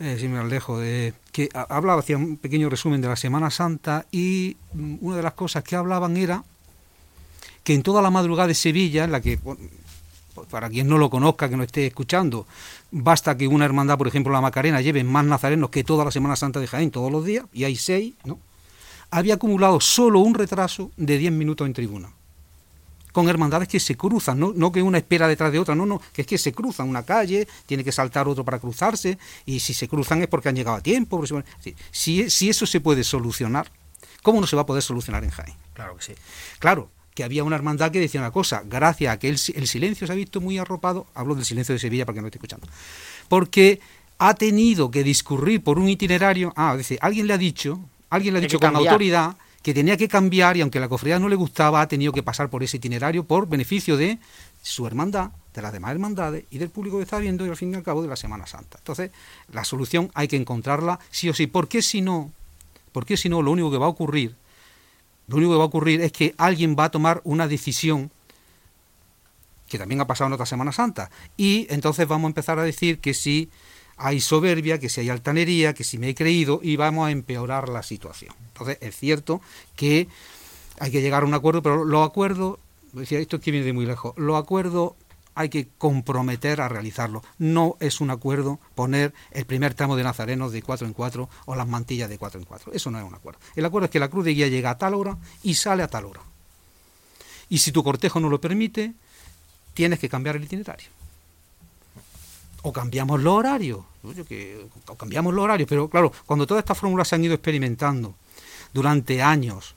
eh, si me alejo, de, que hablaba, hacía un pequeño resumen de la Semana Santa y una de las cosas que hablaban era que en toda la madrugada de Sevilla, en la que para quien no lo conozca, que no esté escuchando, basta que una hermandad, por ejemplo la Macarena, lleve más nazarenos que toda la Semana Santa de Jaén todos los días, y hay seis, ¿no? había acumulado solo un retraso de 10 minutos en tribuna. Con hermandades que se cruzan, ¿no? no que una espera detrás de otra, no, no, que es que se cruzan una calle, tiene que saltar otro para cruzarse, y si se cruzan es porque han llegado a tiempo. Si, si eso se puede solucionar, ¿cómo no se va a poder solucionar en Jaén? Claro que sí. Claro, que había una hermandad que decía una cosa, gracias a que el, el silencio se ha visto muy arropado, hablo del silencio de Sevilla para que no esté escuchando, porque ha tenido que discurrir por un itinerario, ah, es decir, alguien le ha dicho, alguien le ha dicho con cambiar. autoridad que tenía que cambiar y aunque la cofradía no le gustaba, ha tenido que pasar por ese itinerario por beneficio de su hermandad, de las demás hermandades y del público que está viendo y al fin y al cabo de la Semana Santa. Entonces, la solución hay que encontrarla sí o sí, porque si no, porque si no, lo único que va a ocurrir lo único que va a ocurrir es que alguien va a tomar una decisión que también ha pasado en otra Semana Santa. Y entonces vamos a empezar a decir que si hay soberbia, que si hay altanería, que si me he creído y vamos a empeorar la situación. Entonces es cierto que hay que llegar a un acuerdo, pero los acuerdos, decía esto es que viene de muy lejos, los acuerdos hay que comprometer a realizarlo. No es un acuerdo poner el primer tramo de nazarenos de 4 en 4 o las mantillas de 4 en 4. Eso no es un acuerdo. El acuerdo es que la cruz de guía llega a tal hora y sale a tal hora. Y si tu cortejo no lo permite, tienes que cambiar el itinerario. O cambiamos los horarios. O cambiamos los horarios. Pero claro, cuando todas estas fórmulas se han ido experimentando durante años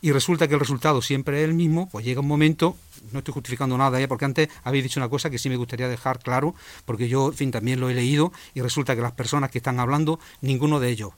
y resulta que el resultado siempre es el mismo, pues llega un momento, no estoy justificando nada, ¿eh? porque antes habéis dicho una cosa que sí me gustaría dejar claro, porque yo, en fin, también lo he leído y resulta que las personas que están hablando, ninguno de ellos,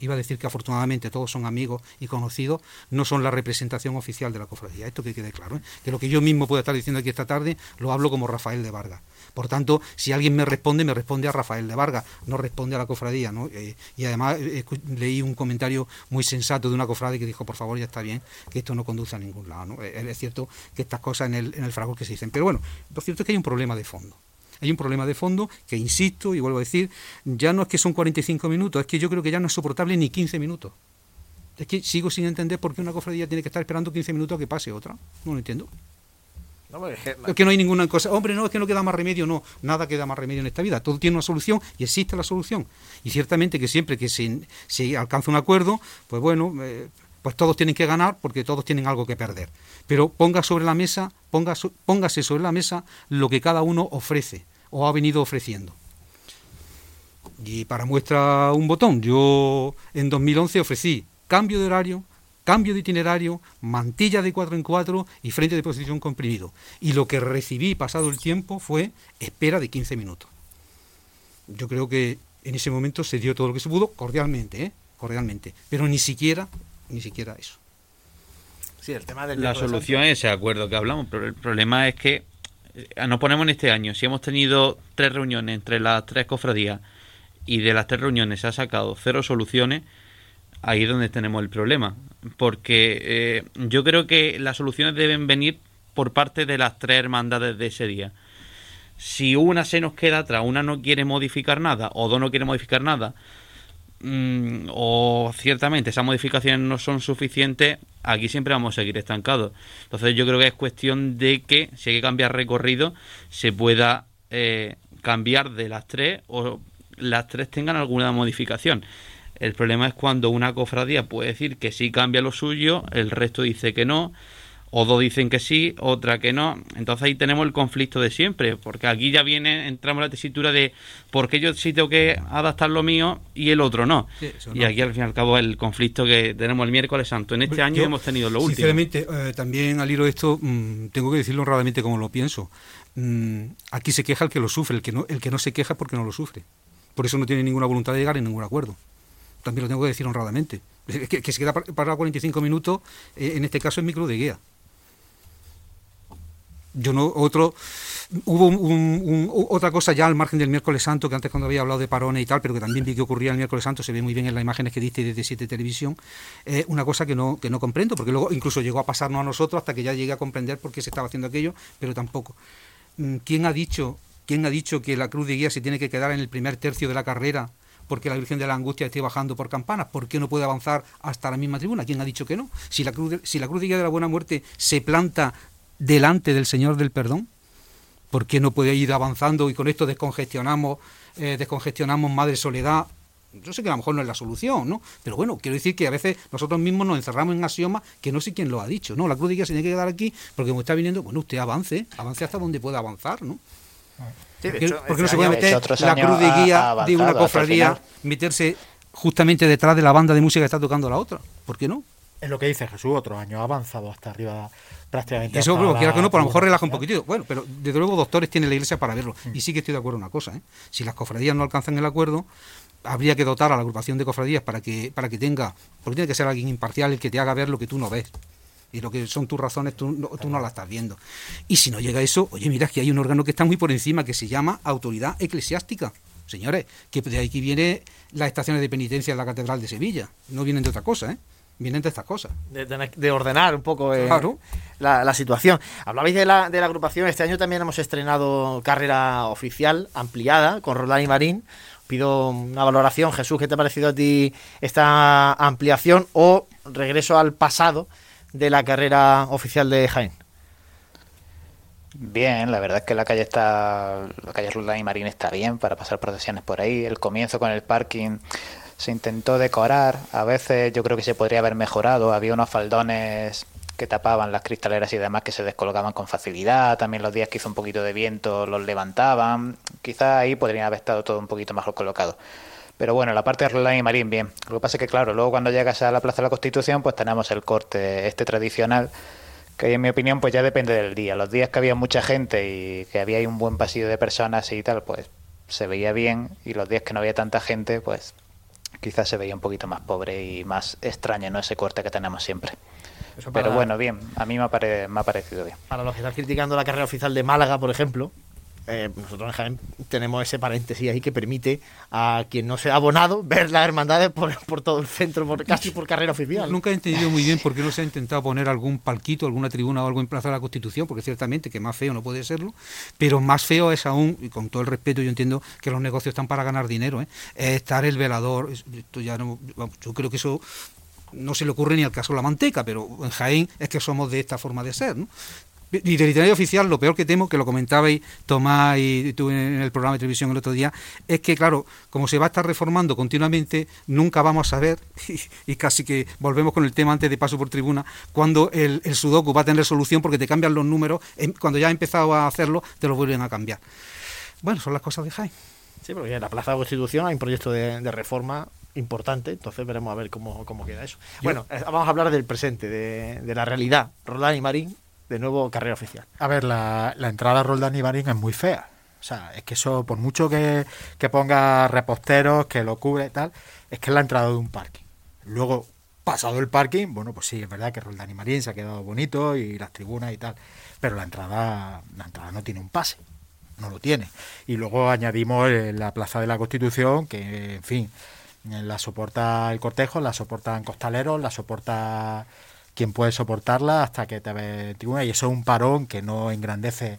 iba a decir que afortunadamente todos son amigos y conocidos, no son la representación oficial de la cofradía. Esto que quede claro. ¿eh? Que lo que yo mismo puedo estar diciendo aquí esta tarde lo hablo como Rafael de Vargas. Por tanto, si alguien me responde, me responde a Rafael de Vargas, no responde a la cofradía. ¿no? Eh, y además eh, leí un comentario muy sensato de una cofradía que dijo, por favor, ya está bien, que esto no conduce a ningún lado. Es cierto que estas cosas en el, en el fragor que se dicen. Pero bueno, lo cierto es que hay un problema de fondo. Hay un problema de fondo que, insisto y vuelvo a decir, ya no es que son 45 minutos, es que yo creo que ya no es soportable ni 15 minutos. Es que sigo sin entender por qué una cofradía tiene que estar esperando 15 minutos a que pase otra. No lo entiendo. No, es que- Es que no hay ninguna cosa. Hombre, no, es que no queda más remedio. No, nada queda más remedio en esta vida. Todo tiene una solución y existe la solución. Y ciertamente que siempre que se, se alcanza un acuerdo, pues bueno, eh, pues todos tienen que ganar porque todos tienen algo que perder. Pero ponga sobre la mesa, ponga, póngase sobre la mesa lo que cada uno ofrece o ha venido ofreciendo. Y para muestra un botón, yo en 2011 ofrecí cambio de horario, cambio de itinerario, mantilla de 4 en 4 y frente de posición comprimido. Y lo que recibí pasado el tiempo fue espera de 15 minutos. Yo creo que en ese momento se dio todo lo que se pudo, cordialmente, ¿eh? cordialmente. Pero ni siquiera, ni siquiera eso. Sí, el tema del La solución es ese acuerdo que hablamos, pero el problema es que eh, nos ponemos en este año. Si hemos tenido tres reuniones entre las tres cofradías y de las tres reuniones se ha sacado cero soluciones, ahí es donde tenemos el problema. Porque eh, yo creo que las soluciones deben venir por parte de las tres hermandades de ese día. Si una se nos queda atrás, una no quiere modificar nada, o dos no quiere modificar nada, mm, o ciertamente esas modificaciones no son suficientes, aquí siempre vamos a seguir estancados. Entonces yo creo que es cuestión de que si hay que cambiar recorrido, se pueda eh, cambiar de las tres o las tres tengan alguna modificación. El problema es cuando una cofradía puede decir que sí cambia lo suyo, el resto dice que no, o dos dicen que sí, otra que no. Entonces ahí tenemos el conflicto de siempre, porque aquí ya viene, entramos en la tesitura de por qué yo sí tengo que adaptar lo mío y el otro no. Sí, y aquí al fin y al cabo el conflicto que tenemos el miércoles santo. En este Yo, año hemos tenido lo último. Sinceramente, eh, también al hilo de esto, mm, tengo que decirlo honradamente como lo pienso. Mm, aquí se queja el que lo sufre, el que, no, el que no se queja es porque no lo sufre. Por eso no tiene ninguna voluntad de llegar a ningún acuerdo. También lo tengo que decir honradamente. Que, que se queda par- parado 45 minutos, eh, en este caso es micro de guía. Yo no, otro, hubo un- otra cosa ya al margen del miércoles santo, que antes cuando había hablado de parones y tal, pero que también vi que ocurría el miércoles santo, se ve muy bien en las imágenes que diste desde Siete Televisión, una cosa que no, que no comprendo, porque luego incluso llegó a pasarnos a nosotros hasta que ya llegué a comprender por qué se estaba haciendo aquello, pero tampoco. Mm, ¿Quién ha dicho, quién ha dicho que la cruz de guía se tiene que quedar en el primer tercio de la carrera porque la Virgen de la Angustia esté bajando por campanas? ¿Por qué no puede avanzar hasta la misma tribuna? ¿Quién ha dicho que no? Si la cruz si la cruz de guía de la Buena Muerte se planta delante del Señor del Perdón, ¿por qué no puede ir avanzando y con esto descongestionamos, eh, descongestionamos Madre Soledad Yo sé que a lo mejor no es la solución, ¿no? Pero bueno, quiero decir que a veces nosotros mismos nos encerramos en axiomas que no sé quién lo ha dicho, ¿no? La cruz de guía se tiene que quedar aquí porque como está viniendo, bueno, usted avance, avance hasta donde pueda avanzar, ¿no? Sí, de ¿Por qué, hecho, por qué no se puede año- meter la cruz de guía ha de una cofradía, meterse justamente detrás de la banda de música que está tocando la otra? ¿Por qué no? Es lo que dice Jesús, otros años ha avanzado hasta arriba prácticamente. Eso, bueno, quiera que no, a lo mejor relaja un poquitito. Bueno, pero desde luego doctores tiene la iglesia para verlo. Y sí que estoy de acuerdo en una cosa, ¿eh? Si las cofradías no alcanzan el acuerdo, habría que dotar a la agrupación de cofradías para que, para que tenga, porque tiene que ser alguien imparcial el que te haga ver lo que tú no ves. Y lo que son tus razones, tú, no- tú no las estás viendo. Y si no llega eso, oye, mira, es que hay un órgano que está muy por encima, que se llama autoridad eclesiástica. Señores, que de aquí viene las estaciones de penitencia en la Catedral de Sevilla. No vienen de otra cosa, ¿eh? Vienen de estas cosas. de, de- de ordenar un poco eh, Claro. la, la situación. Hablabais de la, de la agrupación, este año también hemos estrenado carrera oficial ampliada con Roland y Marín. Pido una valoración, Jesús, ¿qué te ha parecido a ti esta ampliación o regreso al pasado de la carrera oficial de Jaén? Bien, la verdad es que la calle está, la calle Roldán y Marín está bien para pasar procesiones por ahí. El comienzo con el parking se intentó decorar, a veces yo creo que se podría haber mejorado. Había unos faldones que tapaban las cristaleras y demás que se descolocaban con facilidad. También los días que hizo un poquito de viento los levantaban. Quizás ahí podrían haber estado todo un poquito mejor colocado. Pero bueno, la parte de Roldán y Marín, bien. Lo que pasa es que, claro, luego cuando llegas a la Plaza de la Constitución, pues tenemos el corte este tradicional que en mi opinión pues ya depende del día. Los días que había mucha gente y que había ahí un buen pasillo de personas y tal, pues se veía bien y los días que no había tanta gente, pues quizás se veía un poquito más pobre y más extraño, ¿no? Ese corte que tenemos siempre. Pero bueno, bien, a mí me ha, pare- me ha parecido bien. Para los que están criticando la carrera oficial de Málaga, por ejemplo, eh, nosotros en Jaén tenemos ese paréntesis ahí que permite a quien no sea abonado ver las hermandades por, por todo el centro, por, casi por carrera oficial. Nunca he entendido muy bien por qué no se ha intentado poner algún palquito, alguna tribuna o algo en Plaza de la Constitución, porque ciertamente que más feo no puede serlo, pero más feo es aún, y con todo el respeto yo entiendo que los negocios están para ganar dinero, ¿eh? es estar el velador, es- esto ya no, yo creo que eso no se le ocurre ni al caso de la manteca, pero en Jaén es que somos de esta forma de ser, ¿no? Y del itinerario oficial, lo peor que temo, que lo comentabais Tomás y tú en el programa de televisión el otro día, es que, claro, como se va a estar reformando continuamente, nunca vamos a saber, y, y casi que volvemos con el tema antes de paso por tribuna, cuando el, el Sudoku va a tener solución porque te cambian los números, em- cuando ya ha empezado a hacerlo, te lo vuelven a cambiar. Bueno, son las cosas de Jaén. Sí, porque en la Plaza de Constitución hay un proyecto de, de reforma importante, entonces veremos a ver cómo, cómo queda eso. Bueno, eh, vamos a hablar del presente, de, de la realidad. Roland y Marín, de nuevo carrera oficial. A ver, la, la entrada a Roldán y Marín es muy fea. O sea, es que eso, por mucho que, que ponga reposteros, que lo cubre y tal, es que es la entrada de un parking. Luego, pasado el parking, bueno, pues sí, es verdad que Roldán y Marín se ha quedado bonito y las tribunas y tal, pero la entrada, la entrada no tiene un pase, no lo tiene. Y luego añadimos eh, la Plaza de la Constitución, que, en fin, la soporta el cortejo, la soportan costaleros, la soporta quien puede soportarla hasta que te ve tribuna y eso es un parón que no engrandece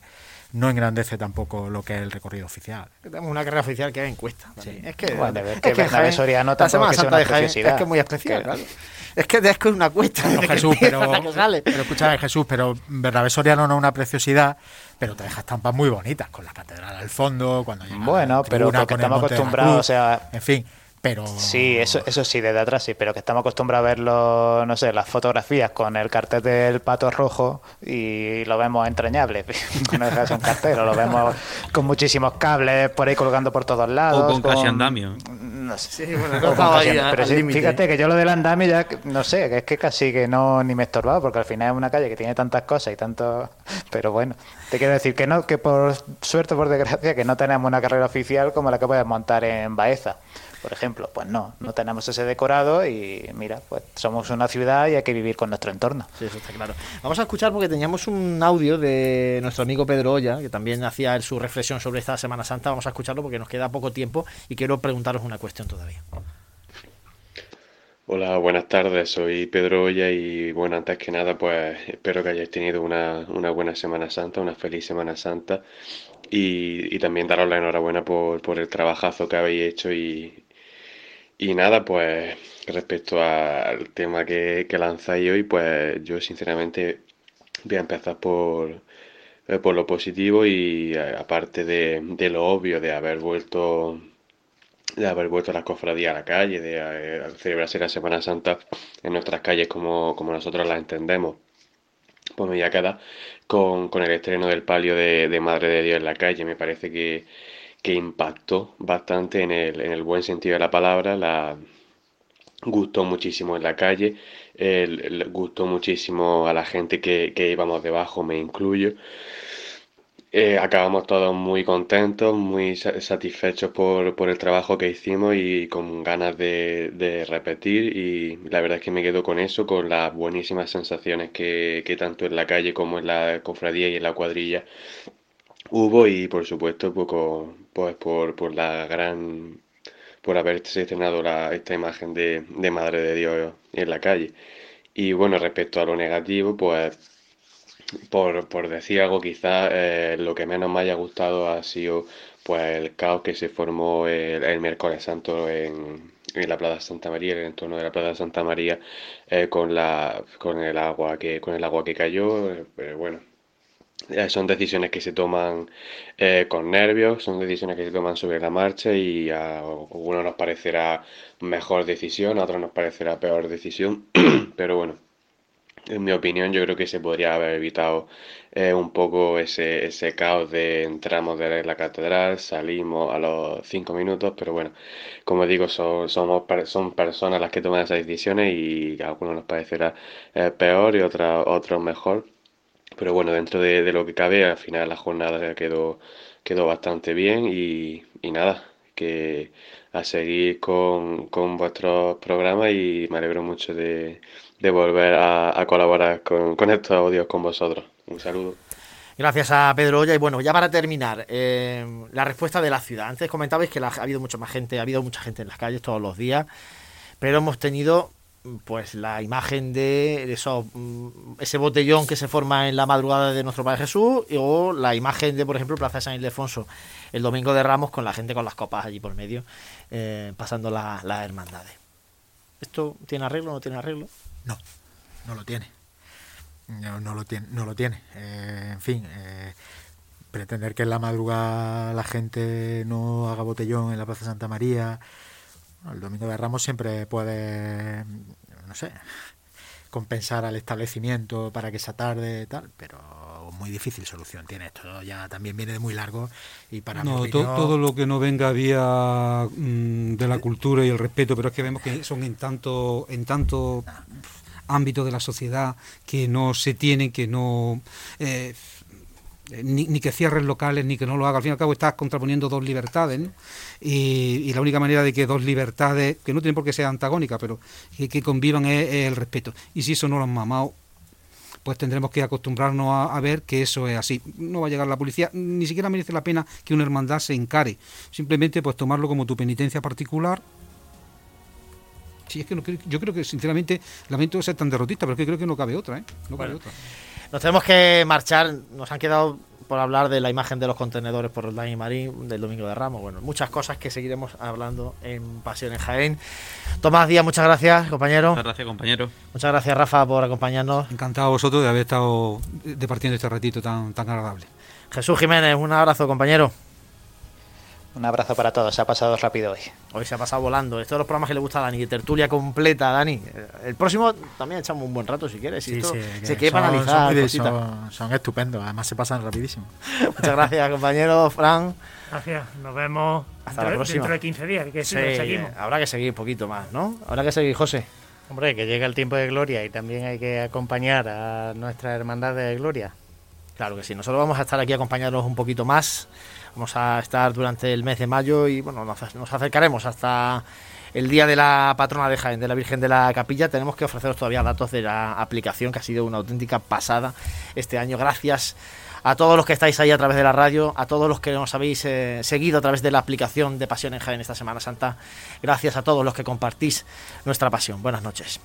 no engrandece tampoco lo que es el recorrido oficial. Tenemos una carrera oficial que es encuesta. también. Es que, Bueno, es que en Bernabé Jaén- Soriano la tampoco Semana que sea Santa una de Jaén es que es muy especial, Que- claro. Es que es que es una cuesta. No, Jesús, pero, pero escúchame Jesús, pero Bernabé Soriano no es una preciosidad, pero te deja estampas muy bonitas con la catedral al fondo, cuando llega Bueno, pero porque estamos acostumbrados, o sea, en fin, pero Sí, eso, eso sí, desde atrás sí, pero que estamos acostumbrados a verlo, no sé, las fotografías con el cartel del pato rojo y lo vemos entrañable. no deja de ser un cartel, lo vemos con muchísimos cables por ahí colgando por todos lados. O con casi andamio. No sé. Sí, bueno, O no con estaba casi ahí andamio. al Pero sí, fíjate que yo lo del andamio ya, no sé, que es que casi que no ni me estorbaba, porque al final es una calle que tiene tantas cosas y tanto... Pero bueno, te quiero decir que no, que por suerte por desgracia que no tenemos una carrera oficial como la que puedes montar en Baeza. Por ejemplo, pues no, no tenemos ese decorado y mira, pues somos una ciudad y hay que vivir con nuestro entorno. Sí, eso está claro. Vamos a escuchar porque teníamos un audio de nuestro amigo Pedro Olla, que también hacía su reflexión sobre esta Semana Santa. Vamos a escucharlo porque nos queda poco tiempo y quiero preguntaros una cuestión todavía. Hola, buenas tardes, soy Pedro Olla y bueno, antes que nada pues espero que hayáis tenido una, una buena Semana Santa, una feliz Semana Santa y, y también daros la enhorabuena por, por el trabajazo que habéis hecho y, y nada, pues respecto al tema que, que lanzáis hoy, pues yo sinceramente voy a empezar por, eh, por lo positivo y eh, aparte de, de lo obvio de haber vuelto de haber vuelto las cofradías a la calle, de eh, celebrarse la Semana Santa en nuestras calles como, como nosotros las entendemos. Pues me voy a quedar con, con el estreno del palio de, de, Madre de Dios en la calle. Me parece que, que impactó bastante en el, en el, buen sentido de la palabra. La gustó muchísimo en la calle, gustó muchísimo a la gente que, que íbamos debajo, me incluyo. Eh, acabamos todos muy contentos, muy satisfechos por, por, el trabajo que hicimos y con ganas de, de, repetir y la verdad es que me quedo con eso, con las buenísimas sensaciones que, que, tanto en la calle como en la cofradía y en la cuadrilla hubo y por supuesto poco, pues por, por la gran por haberse estrenado la, esta imagen de, de Madre de Dios en la calle. Y bueno, respecto a lo negativo, pues por, por decir algo, quizás eh, lo que menos me haya gustado ha sido pues el caos que se formó el, el miércoles santo en, en, la Plaza Santa María, en el entorno de la Plaza Santa María, eh, con la con el agua que con el agua que cayó, eh, pero bueno. Son decisiones que se toman eh, con nervios, son decisiones que se toman sobre la marcha y a algunos nos parecerá mejor decisión, a otros nos parecerá peor decisión, pero bueno, en mi opinión, yo creo que se podría haber evitado eh, un poco ese, ese caos de entramos de la catedral, salimos a los cinco minutos, pero bueno, como digo, son, somos, son personas las que toman esas decisiones y a algunos nos parecerá eh, peor y otros otros mejor. Pero bueno, dentro de, de, lo que cabe, al final la jornada quedó, quedó bastante bien y, y nada, que a seguir con, con vuestros programas y me alegro mucho de de volver a, colaborar con, con, estos audios con vosotros. Un saludo. Gracias a Pedro Olla. Y bueno, ya para terminar, eh, la respuesta de la ciudad. Antes comentabais que ha habido mucha más gente, ha habido mucha gente en las calles todos los días, pero hemos tenido pues la imagen de eso, mm, ese botellón que se forma en la madrugada de nuestro Padre Jesús o la imagen de, por ejemplo, Plaza de San Ildefonso el domingo de Ramos con la gente con las copas allí por medio, eh, pasando las la hermandades. ¿Esto tiene arreglo o no tiene arreglo? No, no lo tiene. No, no lo tiene. No lo tiene. Eh, en fin, eh, pretender que en la madrugada la gente no haga botellón en la Plaza Santa María. Bueno, el Domingo de Ramos siempre puede, no sé, compensar al establecimiento para que esa tarde tal, pero muy difícil solución tiene esto. Ya también viene de muy largo y para no, to, todo lo que no venga vía mmm, de la cultura y el respeto, pero es que vemos que son en tanto en tanto ámbito de la sociedad que no se tiene, que no eh, ni, ni, que cierres locales, ni que no lo haga. Al fin y al cabo estás contraponiendo dos libertades, ¿no? y, y, la única manera de que dos libertades, que no tienen por qué ser antagónicas, pero que, que convivan es, es, el respeto. Y si eso no lo han mamado, pues tendremos que acostumbrarnos a, a, ver que eso es así. No va a llegar la policía, ni siquiera merece la pena que una hermandad se encare. Simplemente pues tomarlo como tu penitencia particular. Sí, es que no, yo creo que sinceramente lamento ser tan derrotista, pero es que creo que no cabe otra, ¿eh? No bueno, cabe otra. Nos tenemos que marchar, nos han quedado por hablar de la imagen de los contenedores por Roldán y Marín del Domingo de Ramos. Bueno, muchas cosas que seguiremos hablando en Pasión en Jaén. Tomás Díaz, muchas gracias, compañero. Muchas gracias, compañero. Muchas gracias, Rafa, por acompañarnos. Encantado a vosotros de haber estado departiendo este ratito tan, tan agradable. Jesús Jiménez, un abrazo, compañero. Un abrazo para todos, se ha pasado rápido hoy. Hoy se ha pasado volando. Estos son los programas que le gusta a Dani, tertulia completa, Dani. El próximo también echamos un buen rato si quieres. Sí, esto sí, se quiere para analizar. Son, son, son, estupendos, además se pasan rapidísimo. Muchas gracias, compañero Fran. Gracias, nos vemos Hasta la próxima. dentro de 15 días. Que sí, seguimos. Habrá que seguir un poquito más, ¿no? Habrá que seguir, José. Hombre, que llega el tiempo de gloria y también hay que acompañar a nuestra hermandad de gloria. Claro que sí, nosotros vamos a estar aquí a acompañarlos un poquito más. Vamos a estar durante el mes de mayo y bueno, nos, acercaremos hasta el día de la patrona de Jaén, de la Virgen de la Capilla. Tenemos que ofreceros todavía datos de la aplicación, que ha sido una auténtica pasada este año. Gracias a todos los que estáis ahí a través de la radio, a todos los que nos habéis eh, seguido a través de la aplicación de Pasión en Jaén esta Semana Santa. Gracias a todos los que compartís nuestra pasión. Buenas noches.